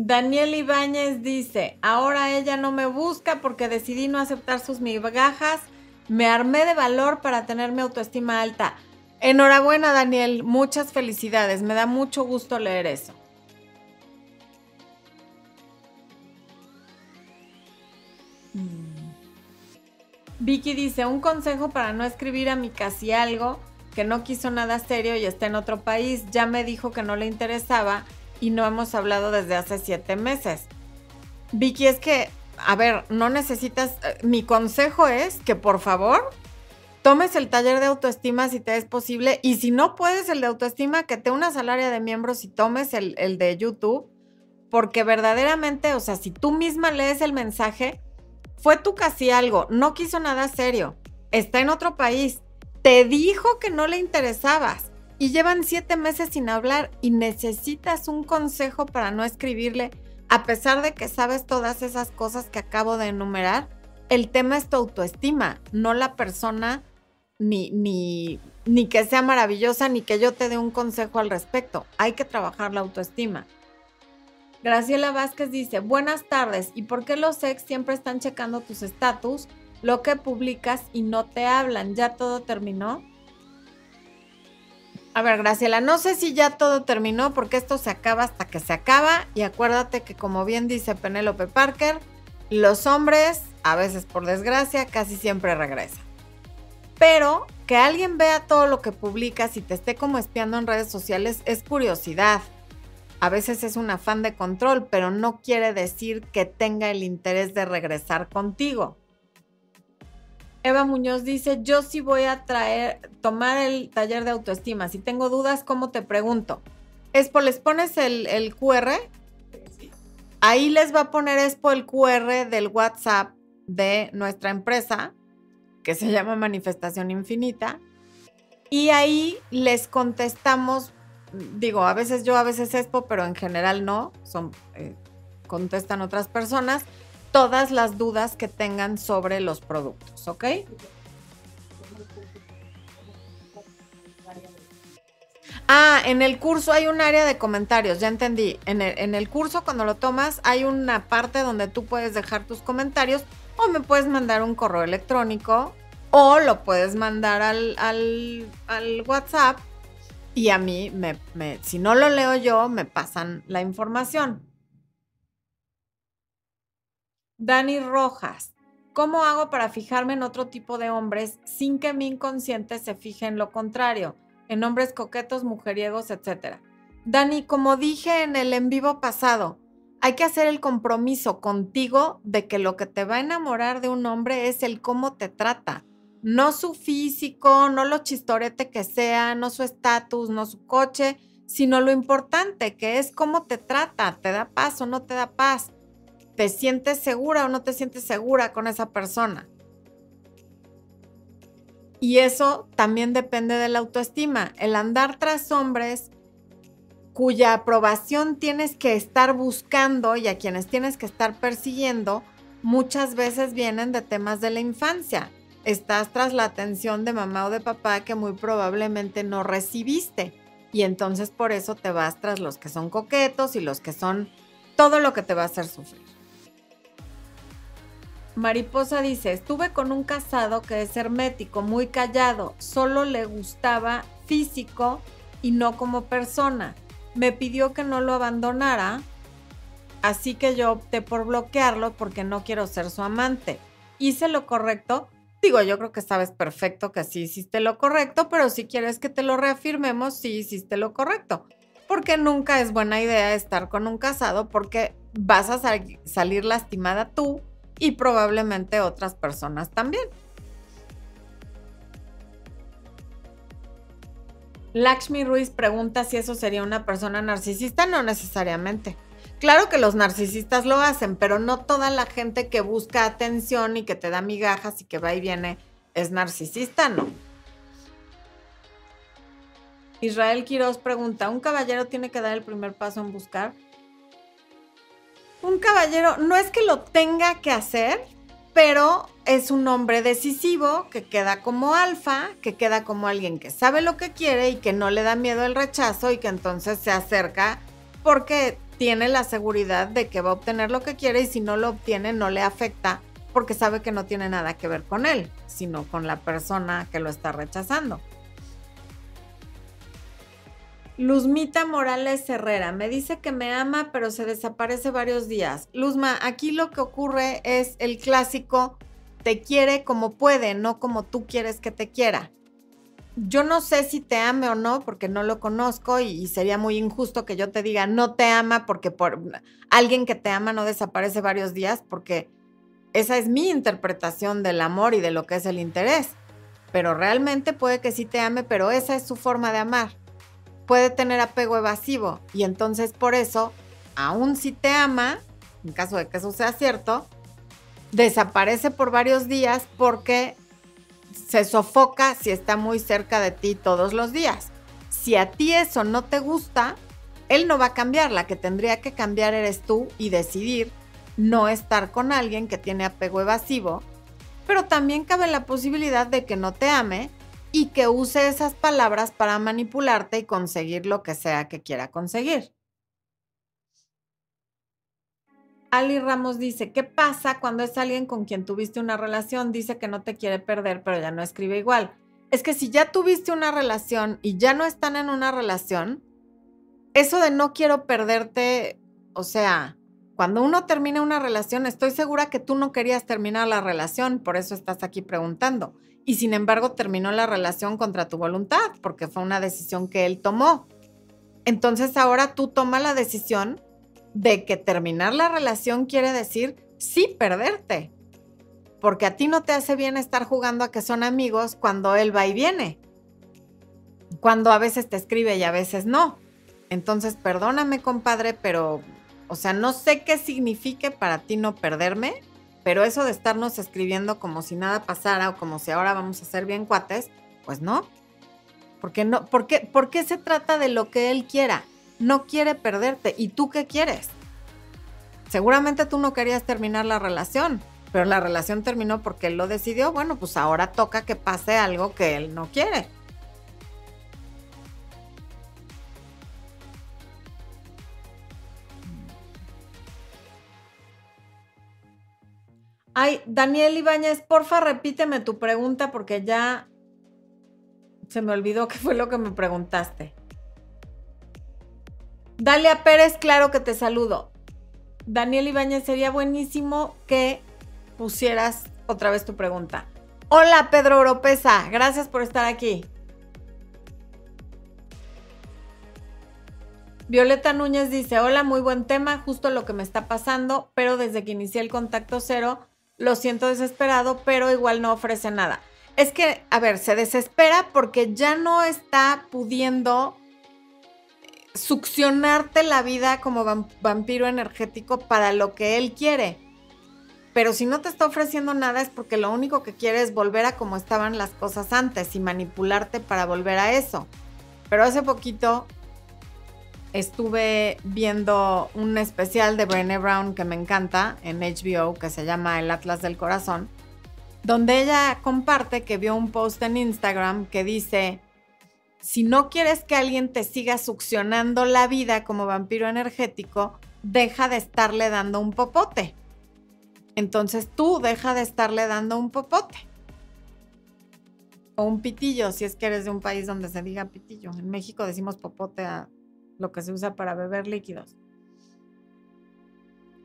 Daniel Ibáñez dice, ahora ella no me busca porque decidí no aceptar sus migajas me armé de valor para tener mi autoestima alta. Enhorabuena, Daniel. Muchas felicidades. Me da mucho gusto leer eso. Mm. Vicky dice, un consejo para no escribir a mi casi algo que no quiso nada serio y está en otro país. Ya me dijo que no le interesaba y no hemos hablado desde hace siete meses. Vicky, es que a ver, no necesitas, eh, mi consejo es que por favor tomes el taller de autoestima si te es posible y si no puedes el de autoestima, que te unas al área de miembros y tomes el, el de YouTube, porque verdaderamente, o sea, si tú misma lees el mensaje, fue tú casi algo, no quiso nada serio, está en otro país, te dijo que no le interesabas y llevan siete meses sin hablar y necesitas un consejo para no escribirle a pesar de que sabes todas esas cosas que acabo de enumerar, el tema es tu autoestima, no la persona ni, ni, ni que sea maravillosa, ni que yo te dé un consejo al respecto. Hay que trabajar la autoestima. Graciela Vázquez dice, buenas tardes, ¿y por qué los ex siempre están checando tus estatus, lo que publicas y no te hablan? ¿Ya todo terminó? A ver, Graciela, no sé si ya todo terminó porque esto se acaba hasta que se acaba y acuérdate que como bien dice Penélope Parker, los hombres, a veces por desgracia, casi siempre regresan. Pero que alguien vea todo lo que publicas y te esté como espiando en redes sociales es curiosidad. A veces es un afán de control, pero no quiere decir que tenga el interés de regresar contigo. Eva Muñoz dice, yo sí voy a traer, tomar el taller de autoestima. Si tengo dudas, ¿cómo te pregunto? Expo, ¿les pones el, el QR? Ahí les va a poner Expo el QR del WhatsApp de nuestra empresa, que se llama Manifestación Infinita. Y ahí les contestamos, digo, a veces yo, a veces Expo, pero en general no, son, eh, contestan otras personas, todas las dudas que tengan sobre los productos, ¿ok? Ah, en el curso hay un área de comentarios, ya entendí. En el, curso, cuando lo tomas, hay una parte donde tú puedes dejar tus comentarios o me puedes mandar un correo electrónico o lo puedes mandar al, WhatsApp y a mí, me, si no lo leo yo, me pasan la información. Dani Rojas, ¿cómo hago para fijarme en otro tipo de hombres sin que mi inconsciente se fije en lo contrario? en hombres coquetos, mujeriegos, etc. Dani, como dije en el en vivo pasado, hay que hacer el compromiso contigo de que lo que te va a enamorar de un hombre es el cómo te trata, no su físico, no lo chistorete que sea, no su estatus, no su coche, sino lo importante que es cómo te trata, te da paz o no te da paz, te sientes segura o no te sientes segura con esa persona. Y eso también depende de la autoestima. El andar tras hombres cuya aprobación tienes que estar buscando y a quienes tienes que estar persiguiendo, muchas veces vienen de temas de la infancia. Estás tras la atención de mamá o de papá que muy probablemente no recibiste. Y entonces por eso te vas tras los que son coquetos y los que son todo lo que te va a hacer sufrir. Mariposa dice, estuve con un casado que es hermético, muy callado, solo le gustaba físico y no como persona. Me pidió que no lo abandonara, así que yo opté por bloquearlo porque no quiero ser su amante. ¿Hice lo correcto? Digo, yo creo que sabes perfecto que sí hiciste lo correcto, pero si quieres que te lo reafirmemos, sí hiciste lo correcto. Porque nunca es buena idea estar con un casado porque vas a salir lastimada tú y probablemente otras personas también. Lakshmi Ruiz pregunta si eso sería una persona narcisista. No necesariamente. Claro que los narcisistas lo hacen, pero no toda la gente que busca atención y que te da migajas y que va y viene es narcisista, no. Israel Quiroz pregunta, ¿un caballero tiene que dar el primer paso en buscar? Un caballero no es que lo tenga que hacer, pero es un hombre decisivo que queda como alfa, que queda como alguien que sabe lo que quiere y que no le da miedo el rechazo y que entonces se acerca porque tiene la seguridad de que va a obtener lo que quiere y si no lo obtiene no le afecta porque sabe que no tiene nada que ver con él, sino con la persona que lo está rechazando. Luzmita Morales Herrera me dice que me ama, pero se desaparece varios días. Luzma, aquí lo que ocurre es el clásico te quiere como puede, no como tú quieres que te quiera. Yo no sé si te ame o no, porque no lo conozco y, sería muy injusto que yo te diga no te ama porque por alguien que te ama no desaparece varios días, porque esa es mi interpretación del amor y de lo que es el interés. Pero realmente puede que sí te ame, pero esa es su forma de amar puede tener apego evasivo. Y entonces por eso, aun si te ama, en caso de que eso sea cierto, desaparece por varios días porque se sofoca si está muy cerca de ti todos los días. Si a ti eso no te gusta, él no va a cambiar, la que tendría que cambiar eres tú y decidir no estar con alguien que tiene apego evasivo, pero también cabe la posibilidad de que no te ame y que use esas palabras para manipularte y conseguir lo que sea que quiera conseguir. Ali Ramos dice, ¿qué pasa cuando es alguien con quien tuviste una relación? Dice que no te quiere perder, pero ya no escribe igual. Es que si ya tuviste una relación y ya no están en una relación, eso de no quiero perderte, o sea, cuando uno termina una relación, estoy segura que tú no querías terminar la relación, por eso estás aquí preguntando y sin embargo terminó la relación contra tu voluntad, porque fue una decisión que él tomó. Entonces ahora tú tomas la decisión de que terminar la relación quiere decir sí perderte, porque a ti no te hace bien estar jugando a que son amigos cuando él va y viene, cuando a veces te escribe y a veces no. Entonces, perdóname, compadre, pero, o sea, no sé qué signifique para ti no perderme, pero eso de estarnos escribiendo como si nada pasara o como si ahora vamos a ser bien cuates, pues no. Porque no, ¿por qué, ¿Por qué se trata de lo que él quiera? No quiere perderte. ¿Y tú qué quieres? Seguramente tú no querías terminar la relación, pero la relación terminó porque él lo decidió. Bueno, pues ahora toca que pase algo que él no quiere. Ay, Daniel Ibáñez, porfa, repíteme tu pregunta porque ya se me olvidó qué fue lo que me preguntaste. Dalia Pérez, claro que te saludo. Daniel Ibáñez, sería buenísimo que pusieras otra vez tu pregunta. Hola, Pedro Oropesa, gracias por estar aquí. Violeta Núñez dice, hola, muy buen tema, justo lo que me está pasando, pero desde que inicié el contacto cero lo siento desesperado, pero igual no ofrece nada. Es que, a ver, se desespera porque ya no está pudiendo succionarte la vida como vampiro energético para lo que él quiere. Pero si no te está ofreciendo nada es porque lo único que quiere es volver a como estaban las cosas antes y manipularte para volver a eso. Pero hace poquito estuve viendo un especial de Brené Brown que me encanta en HBO que se llama El Atlas del Corazón, donde ella comparte que vio un post en Instagram que dice, si no quieres que alguien te siga succionando la vida como vampiro energético, deja de estarle dando un popote. Entonces tú deja de estarle dando un popote. O un pitillo, si es que eres de un país donde se diga pitillo. En México decimos popote a lo que se usa para beber líquidos.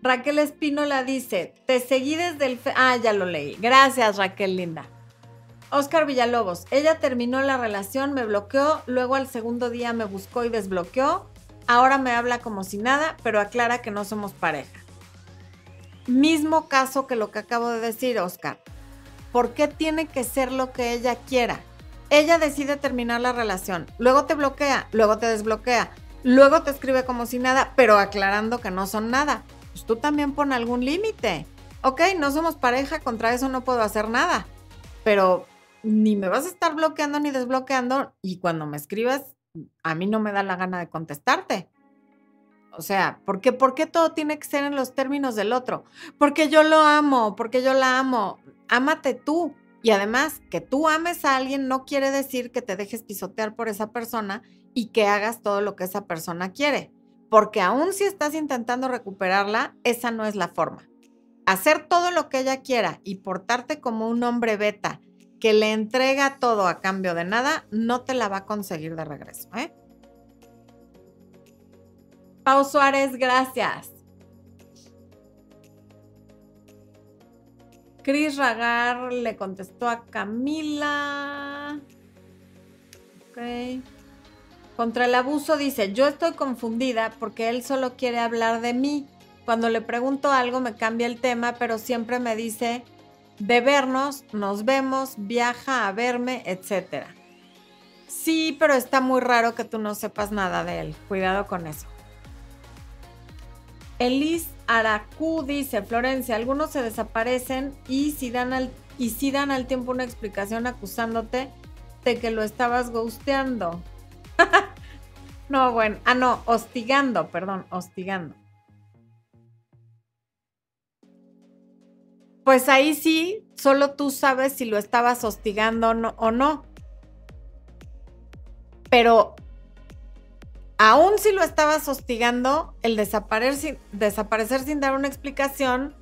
Raquel Espínola dice, te seguí desde el... ah, ya lo leí. Gracias, Raquel Linda. Oscar Villalobos, ella terminó la relación, me bloqueó, luego al segundo día me buscó y desbloqueó, ahora me habla como si nada, pero aclara que no somos pareja. Mismo caso que lo que acabo de decir, Oscar. ¿Por qué tiene que ser lo que ella quiera? Ella decide terminar la relación, luego te bloquea, luego te desbloquea, Luego te escribe como si nada, pero aclarando que no son nada. Pues tú también pon algún límite. Ok, no somos pareja, contra eso no puedo hacer nada. Pero ni me vas a estar bloqueando ni desbloqueando y cuando me escribas, a mí no me da la gana de contestarte. O sea, ¿por qué, ¿por qué todo tiene que ser en los términos del otro? Porque yo lo amo, porque yo la amo. Ámate tú. Y además, que tú ames a alguien no quiere decir que te dejes pisotear por esa persona y que hagas todo lo que esa persona quiere. Porque aún si estás intentando recuperarla, esa no es la forma. Hacer todo lo que ella quiera y portarte como un hombre beta que le entrega todo a cambio de nada, no te la va a conseguir de regreso. ¿eh? Suárez, gracias. Cris Ragar le contestó a Camila. Ok. Contra el abuso dice, yo estoy confundida porque él solo quiere hablar de mí. Cuando le pregunto algo me cambia el tema, pero siempre me dice de vernos, nos vemos, viaja a verme, etc. Sí, pero está muy raro que tú no sepas nada de él. Cuidado con eso. Elis Aracú dice, Florencia, algunos se desaparecen y si dan al, y si dan al tiempo una explicación acusándote de que lo estabas ghosteando. no, bueno. Ah, no, hostigando, perdón, hostigando. Pues ahí sí, solo tú sabes si lo estabas hostigando o no. Pero aún si lo estabas hostigando, el desaparecer sin, desaparecer sin dar una explicación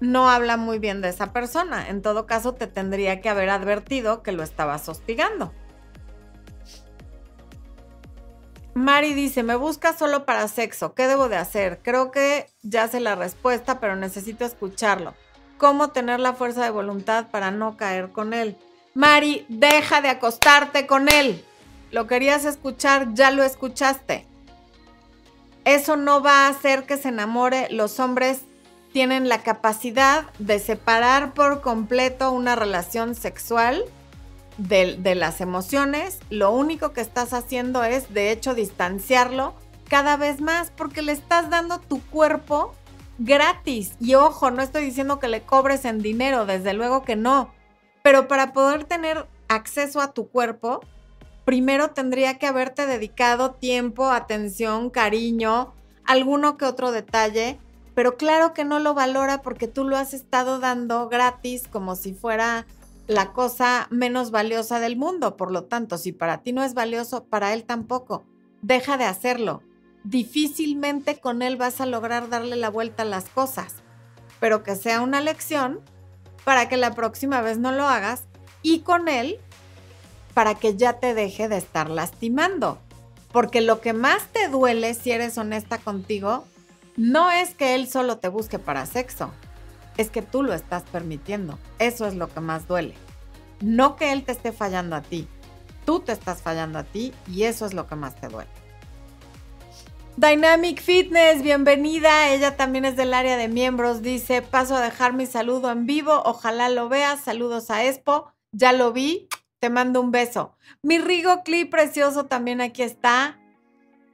no habla muy bien de esa persona. En todo caso, te tendría que haber advertido que lo estabas hostigando. Mari dice, me busca solo para sexo. ¿Qué debo de hacer? Creo que ya sé la respuesta, pero necesito escucharlo. ¿Cómo tener la fuerza de voluntad para no caer con él? Mari, deja de acostarte con él. Lo querías escuchar, ya lo escuchaste. Eso no va a hacer que se enamore. Los hombres tienen la capacidad de separar por completo una relación sexual de, las emociones, lo único que estás haciendo es, de hecho, distanciarlo cada vez más porque le estás dando tu cuerpo gratis. Y ojo, no estoy diciendo que le cobres en dinero, desde luego que no. Pero para poder tener acceso a tu cuerpo, primero tendría que haberte dedicado tiempo, atención, cariño, alguno que otro detalle, pero claro que no lo valora porque tú lo has estado dando gratis como si fuera la cosa menos valiosa del mundo. Por lo tanto, si para ti no es valioso, para él tampoco. Deja de hacerlo. Difícilmente con él vas a lograr darle la vuelta a las cosas, pero que sea una lección para que la próxima vez no lo hagas y con él para que ya te deje de estar lastimando. Porque lo que más te duele, si eres honesta contigo, no es que él solo te busque para sexo, es que tú lo estás permitiendo. Eso es lo que más duele. No que él te esté fallando a ti, tú te estás fallando a ti y eso es lo que más te duele. Dynamic Fitness, bienvenida. Ella también es del área de miembros. Dice, paso a dejar mi saludo en vivo. Ojalá lo veas. Saludos a Expo. Ya lo vi. Te mando un beso. Mi Rigo Clip precioso también aquí está.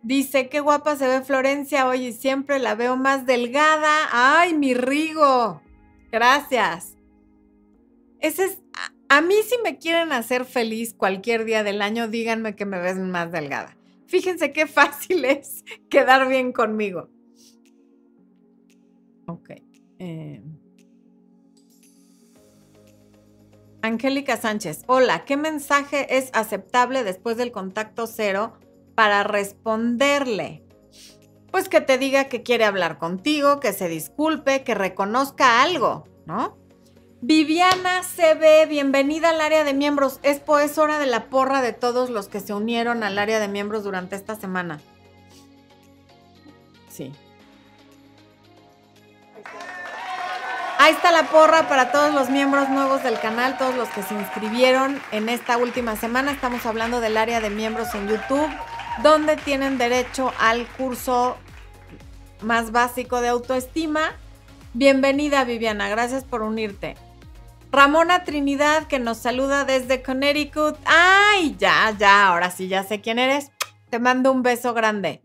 Dice, qué guapa se ve Florencia hoy y siempre la veo más delgada. Ay, mi Rigo. Gracias. Ese es, a, mí si me quieren hacer feliz cualquier día del año, díganme que me ves más delgada. Fíjense qué fácil es quedar bien conmigo. Ok. Eh. Angélica Sánchez, hola, ¿qué mensaje es aceptable después del contacto cero para responderle? Pues que te diga que quiere hablar contigo, que se disculpe, que reconozca algo, ¿no? Viviana CB, bienvenida al área de miembros. Es pues hora de la porra de todos los que se unieron al área de miembros durante esta semana. Sí. Ahí está la porra para todos los miembros nuevos del canal, todos los que se inscribieron en esta última semana. Estamos hablando del área de miembros en YouTube, donde tienen derecho al curso más básico de autoestima. Bienvenida Viviana, gracias por unirte. Ramona Trinidad que nos saluda desde Connecticut. Ay, ya, ya, ahora sí, ya sé quién eres. Te mando un beso grande.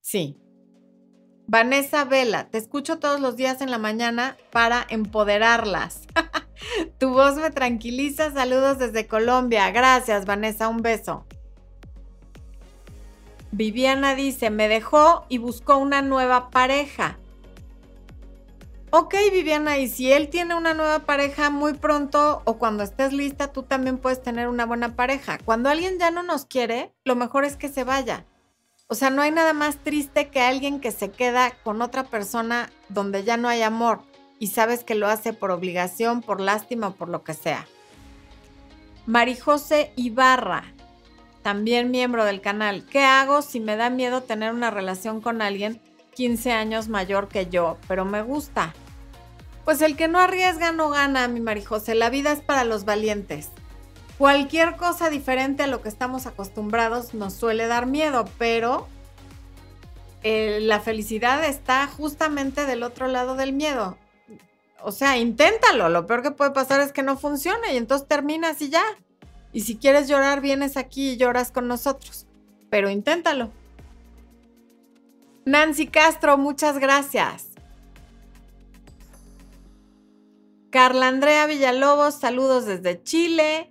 Sí, Vanessa Vela, te escucho todos los días en la mañana para empoderarlas. tu voz me tranquiliza. Saludos desde Colombia. Gracias, Vanessa. Un beso. Viviana dice, me dejó y buscó una nueva pareja. Ok, Viviana, y si él tiene una nueva pareja muy pronto o cuando estés lista, tú también puedes tener una buena pareja. Cuando alguien ya no nos quiere, lo mejor es que se vaya. O sea, no hay nada más triste que alguien que se queda con otra persona donde ya no hay amor y sabes que lo hace por obligación, por lástima o por lo que sea. Marijose Ibarra, también miembro del canal. ¿Qué hago si me da miedo tener una relación con alguien 15 años mayor que yo, pero me gusta? Pues el que no arriesga no gana, mi Marijose. La vida es para los valientes. Cualquier cosa diferente a lo que estamos acostumbrados nos suele dar miedo, pero eh, la felicidad está justamente del otro lado del miedo. O sea, inténtalo. Lo peor que puede pasar es que no funcione y entonces terminas y ya. Y si quieres llorar, vienes aquí y lloras con nosotros. Pero inténtalo. Nancy Castro, muchas gracias. Carla Andrea Villalobos, saludos desde Chile.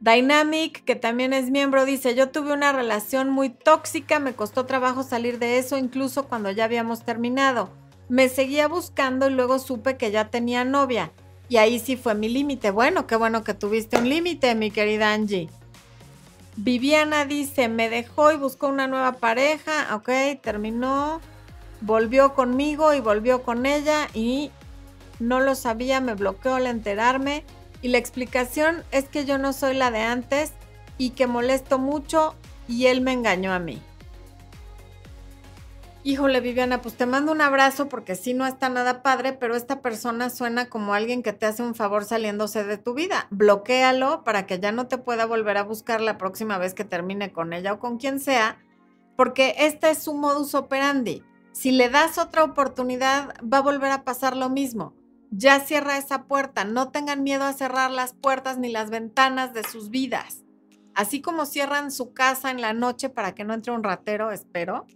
Dynamic, que también es miembro, dice, yo tuve una relación muy tóxica, me costó trabajo salir de eso, incluso cuando ya habíamos terminado. Me seguía buscando y luego supe que ya tenía novia. Y ahí sí fue mi límite. Bueno, qué bueno que tuviste un límite, mi querida Angie. Viviana dice, me dejó y buscó una nueva pareja. Ok, terminó. Volvió conmigo y volvió con ella y no lo sabía, me bloqueó al enterarme. Y la explicación es que yo no soy la de antes y que molesto mucho y él me engañó a mí. Híjole, Viviana, pues te mando un abrazo porque sí no está nada padre, pero esta persona suena como alguien que te hace un favor saliéndose de tu vida. Bloquéalo para que ya no te pueda volver a buscar la próxima vez que termine con ella o con quien sea, porque este es su modus operandi. Si le das otra oportunidad, va a volver a pasar lo mismo ya cierra esa puerta. No tengan miedo a cerrar las puertas ni las ventanas de sus vidas. Así como cierran su casa en la noche para que no entre un ratero, espero.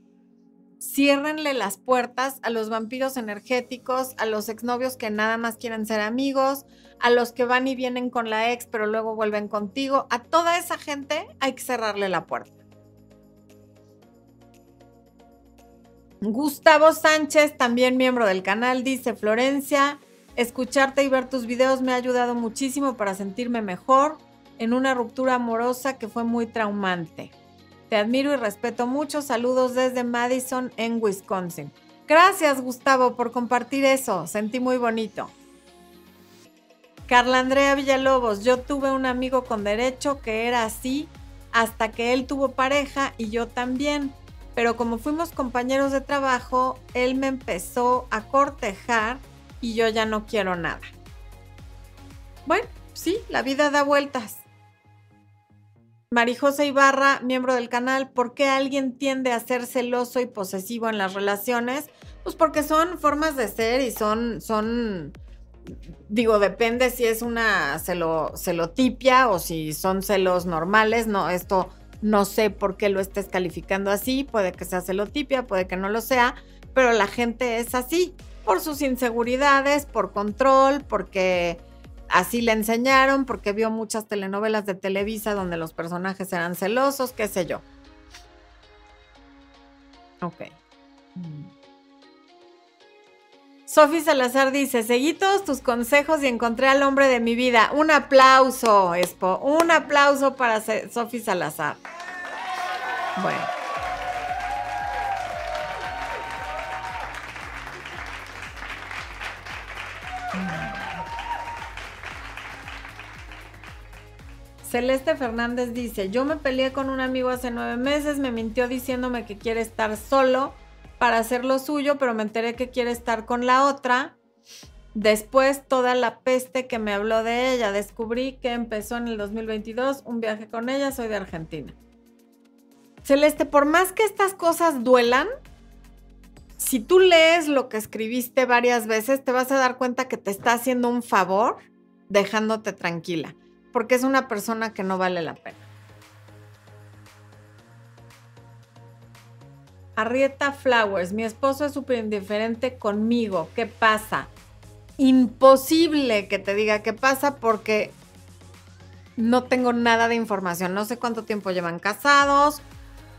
Ciérrenle las puertas a los vampiros energéticos, a los exnovios que nada más quieren ser amigos, a los que van y vienen con la ex pero luego vuelven contigo, a toda esa gente hay que cerrarle la puerta. Gustavo Sánchez, también miembro del canal, dice Florencia, escucharte y ver tus videos me ha ayudado muchísimo para sentirme mejor en una ruptura amorosa que fue muy traumante. Te admiro y respeto mucho. Saludos desde Madison en Wisconsin. Gracias Gustavo por compartir eso. Sentí muy bonito. Carla Andrea Villalobos, yo tuve un amigo con derecho que era así hasta que él tuvo pareja y yo también pero como fuimos compañeros de trabajo, él me empezó a cortejar y yo ya no quiero nada. Bueno, sí, la vida da vueltas. Marijosa Ibarra, miembro del canal, ¿por qué alguien tiende a ser celoso y posesivo en las relaciones? Pues porque son formas de ser y son, son, digo, depende si es una celo, celotipia o si son celos normales, no, esto no sé por qué lo estés calificando así, puede que sea celotipia, puede que no lo sea, pero la gente es así, por sus inseguridades, por control, porque así le enseñaron, porque vio muchas telenovelas de Televisa donde los personajes eran celosos, qué sé yo. Ok. Sofi Salazar dice, seguí todos tus consejos y encontré al hombre de mi vida. Un aplauso, Expo. Un aplauso para Sofi Salazar. Bueno. Celeste Fernández dice, yo me peleé con un amigo hace nueve meses, me mintió diciéndome que quiere estar solo para hacer lo suyo, pero me enteré que quiere estar con la otra. Después toda la peste que me habló de ella, descubrí que empezó en el 2022 un viaje con ella, soy de Argentina. Celeste, por más que estas cosas duelan, si tú lees lo que escribiste varias veces, te vas a dar cuenta que te está haciendo un favor dejándote tranquila, porque es una persona que no vale la pena. Arrieta Flowers, mi esposo es súper indiferente conmigo. ¿Qué pasa? Imposible que te diga qué pasa porque no tengo nada de información. No sé cuánto tiempo llevan casados,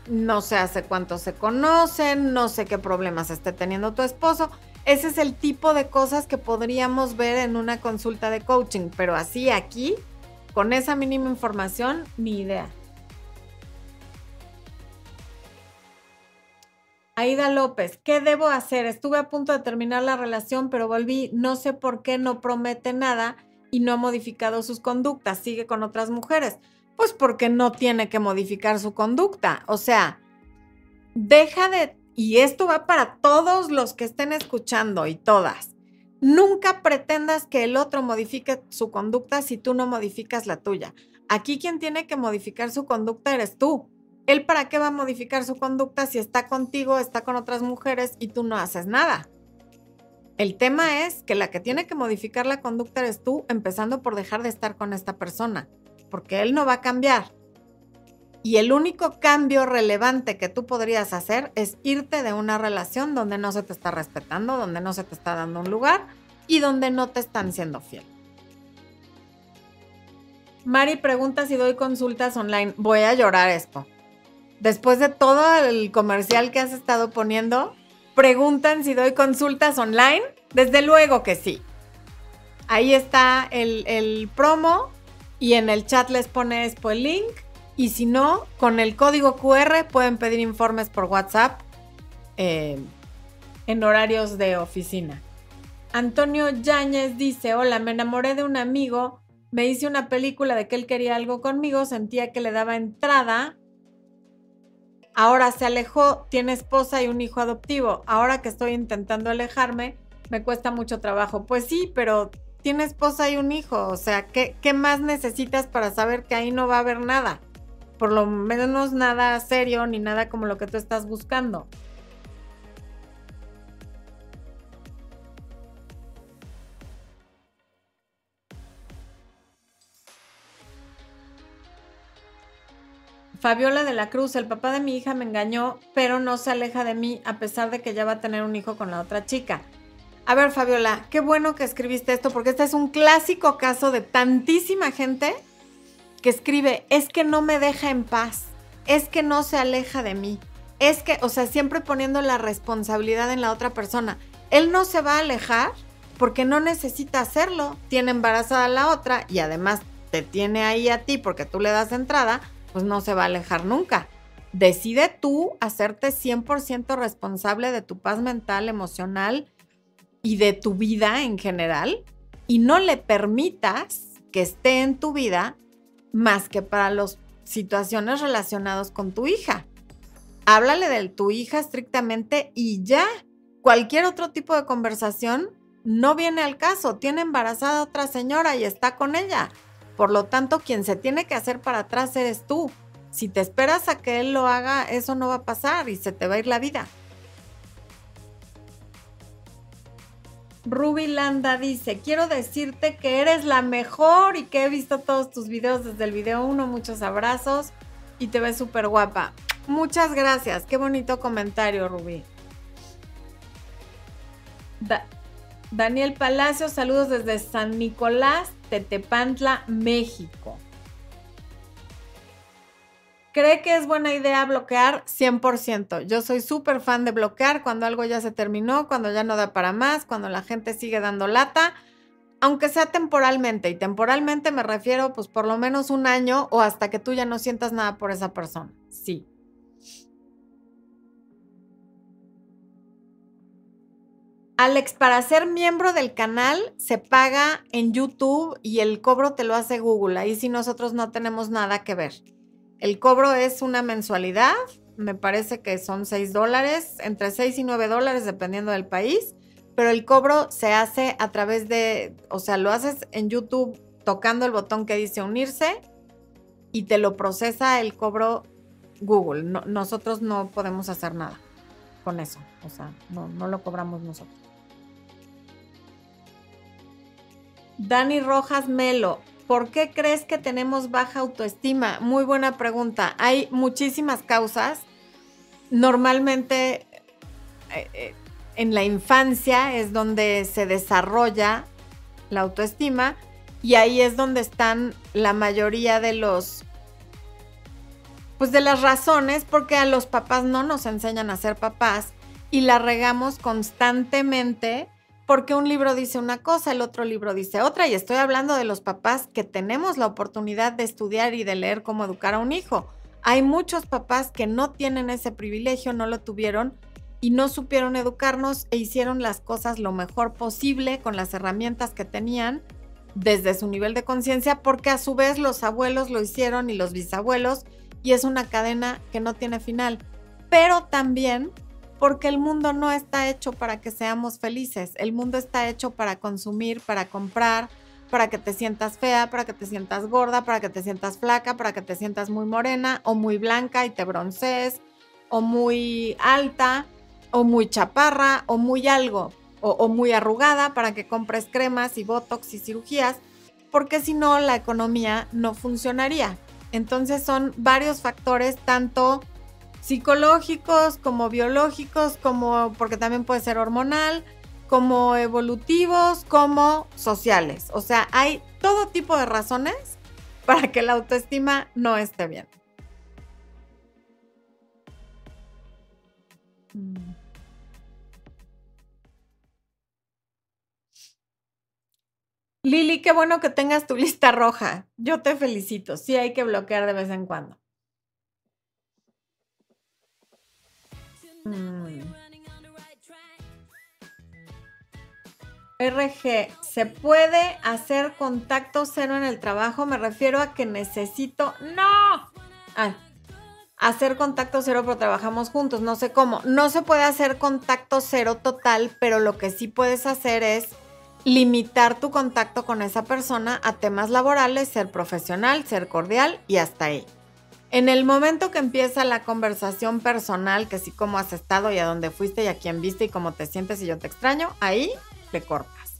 no sé hace cuánto se conocen, no sé qué problemas esté teniendo tu esposo. Ese es el tipo de cosas que podríamos ver en una consulta de coaching, pero así aquí, con esa mínima información, ni idea. Aida López, ¿qué debo hacer? Estuve a punto de terminar la relación, pero volví, no sé por qué no promete nada y no ha modificado sus conductas, sigue con otras mujeres. Pues porque no tiene que modificar su conducta. O sea, deja de, y esto va para todos los que estén escuchando y todas, nunca pretendas que el otro modifique su conducta si tú no modificas la tuya. Aquí quien tiene que modificar su conducta eres tú. ¿Él para qué va a modificar su conducta si está contigo, está con otras mujeres y tú no haces nada? El tema es que la que tiene que modificar la conducta eres tú, empezando por dejar de estar con esta persona, porque él no va a cambiar. Y el único cambio relevante que tú podrías hacer es irte de una relación donde no se te está respetando, donde no se te está dando un lugar y donde no te están siendo fiel. Mari pregunta si doy consultas online. Voy a llorar esto después de todo el comercial que has estado poniendo, preguntan si doy consultas online. Desde luego que sí. Ahí está el, promo y en el chat les pone el link. Y si no, con el código QR pueden pedir informes por WhatsApp eh, en horarios de oficina. Antonio Yáñez dice, hola, me enamoré de un amigo, me hice una película de que él quería algo conmigo, sentía que le daba entrada Ahora se alejó, tiene esposa y un hijo adoptivo. Ahora que estoy intentando alejarme, me cuesta mucho trabajo. Pues sí, pero tiene esposa y un hijo. O sea, ¿qué, ¿qué, más necesitas para saber que ahí no va a haber nada? Por lo menos nada serio ni nada como lo que tú estás buscando. Fabiola de la Cruz, el papá de mi hija me engañó, pero no se aleja de mí a pesar de que ya va a tener un hijo con la otra chica. A ver, Fabiola, qué bueno que escribiste esto, porque este es un clásico caso de tantísima gente que escribe, es que no me deja en paz, es que no se aleja de mí, es que, o sea, siempre poniendo la responsabilidad en la otra persona. Él no se va a alejar porque no necesita hacerlo, tiene embarazada a la otra y además te tiene ahí a ti porque tú le das entrada, pues no se va a alejar nunca. Decide tú hacerte 100% responsable de tu paz mental, emocional y de tu vida en general y no le permitas que esté en tu vida más que para las situaciones relacionadas con tu hija. Háblale de tu hija estrictamente y ya. Cualquier otro tipo de conversación no viene al caso. Tiene embarazada otra señora y está con ella. Por lo tanto, quien se tiene que hacer para atrás eres tú. Si te esperas a que él lo haga, eso no va a pasar y se te va a ir la vida. Ruby Landa dice, quiero decirte que eres la mejor y que he visto todos tus videos desde el video 1. Muchos abrazos y te ves súper guapa. Muchas gracias. Qué bonito comentario, Ruby. Daniel Palacio, saludos desde San Nicolás, Tetepantla, México. ¿Cree que es buena idea bloquear? 100%. Yo soy súper fan de bloquear cuando algo ya se terminó, cuando ya no da para más, cuando la gente sigue dando lata, aunque sea temporalmente. Y temporalmente me refiero pues por lo menos un año o hasta que tú ya no sientas nada por esa persona. Sí. Alex, para ser miembro del canal se paga en YouTube y el cobro te lo hace Google. Ahí sí nosotros no tenemos nada que ver. El cobro es una mensualidad, me parece que son 6 dólares, entre 6 y 9 dólares dependiendo del país, pero el cobro se hace a través de, o sea, lo haces en YouTube tocando el botón que dice unirse y te lo procesa el cobro Google. nosotros no podemos hacer nada con eso, o sea, no, no lo cobramos nosotros. Dani Rojas Melo, ¿Por qué crees que tenemos baja autoestima? Muy buena pregunta. Hay muchísimas causas. Normalmente eh, eh, en la infancia es donde se desarrolla la autoestima y ahí es donde están la mayoría de los pues de las razones porque a los papás no nos enseñan a ser papás y la regamos constantemente porque un libro dice una cosa, el otro libro dice otra, y estoy hablando de los papás que tenemos la oportunidad de estudiar y de leer cómo educar a un hijo. Hay muchos papás que no tienen ese privilegio, no lo tuvieron y no supieron educarnos e hicieron las cosas lo mejor posible con las herramientas que tenían desde su nivel de conciencia, porque a su vez los abuelos lo hicieron y los bisabuelos, y es una cadena que no tiene final. Pero también porque el mundo no está hecho para que seamos felices. El mundo está hecho para consumir, para comprar, para que te sientas fea, para que te sientas gorda, para que te sientas flaca, para que te sientas muy morena o muy blanca y te broncees, o muy alta, o muy chaparra, o muy algo, o, o muy arrugada para que compres cremas y botox y cirugías, porque si no la economía no funcionaría. Entonces son varios factores, tanto psicológicos, como biológicos, como porque también puede ser hormonal, como evolutivos, como sociales. O sea, hay todo tipo de razones para que la autoestima no esté bien. Mm. Lili, qué bueno que tengas tu lista roja. Yo te felicito. Sí hay que bloquear de vez en cuando. RG, ¿se puede hacer contacto cero en el trabajo? Me refiero a que necesito... ¡No! Ah, hacer contacto cero, pero trabajamos juntos, no sé cómo. No se puede hacer contacto cero total, pero lo que sí puedes hacer es limitar tu contacto con esa persona a temas laborales, ser profesional, ser cordial y hasta ahí. En el momento que empieza la conversación personal, que sí cómo has estado y a dónde fuiste y a quién viste y cómo te sientes y yo te extraño, ahí le cortas.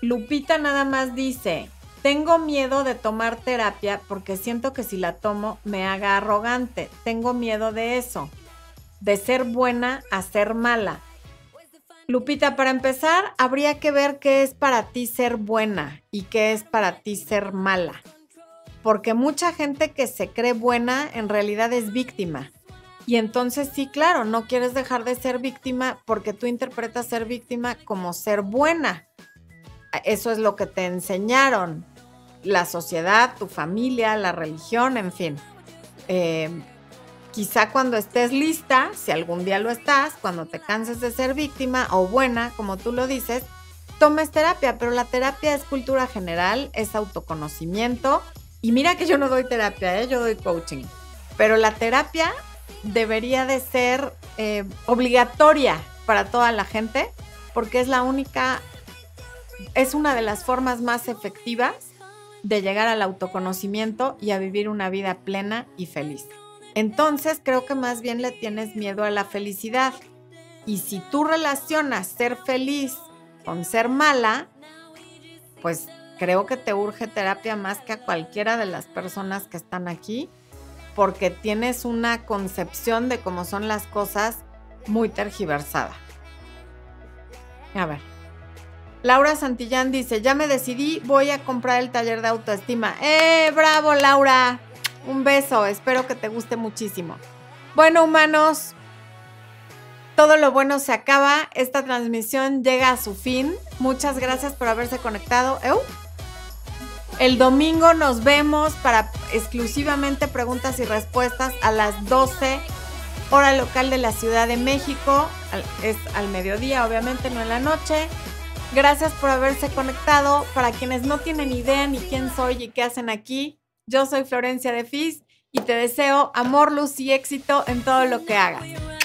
Lupita nada más dice, Tengo miedo de tomar terapia porque siento que si la tomo me haga arrogante. Tengo miedo de eso, de ser buena a ser mala. Lupita, para empezar, habría que ver qué es para ti ser buena y qué es para ti ser mala. Porque mucha gente que se cree buena en realidad es víctima. Y entonces sí, claro, no quieres dejar de ser víctima porque tú interpretas ser víctima como ser buena. Eso es lo que te enseñaron. La sociedad, tu familia, la religión, en fin. Eh, quizá cuando estés lista, si algún día lo estás, cuando te canses de ser víctima o buena, como tú lo dices, tomes terapia, pero la terapia es cultura general, es autoconocimiento. Y mira que yo no doy terapia, ¿eh? yo doy coaching. Pero la terapia debería de ser eh, obligatoria para toda la gente porque es la única es una de las formas más efectivas de llegar al autoconocimiento y a vivir una vida plena y feliz. Entonces creo que más bien le tienes miedo a la felicidad. Y si tú relacionas ser feliz con ser mala, pues creo que te urge terapia más que a cualquiera de las personas que están aquí, porque tienes una concepción de cómo son las cosas muy tergiversada. A ver. Laura Santillán dice, ya me decidí, voy a comprar el taller de autoestima. ¡Eh, bravo Laura! Un beso, espero que te guste muchísimo. Bueno, humanos, todo lo bueno se acaba, esta transmisión llega a su fin. Muchas gracias por haberse conectado. El domingo nos vemos para exclusivamente preguntas y respuestas a las 12 hora local de la Ciudad de México. Es al mediodía, obviamente, no en la noche. Gracias por haberse conectado. Para quienes no tienen idea ni quién soy y qué hacen aquí, yo soy Florencia de Fis y te deseo amor, luz y éxito en todo lo que hagas.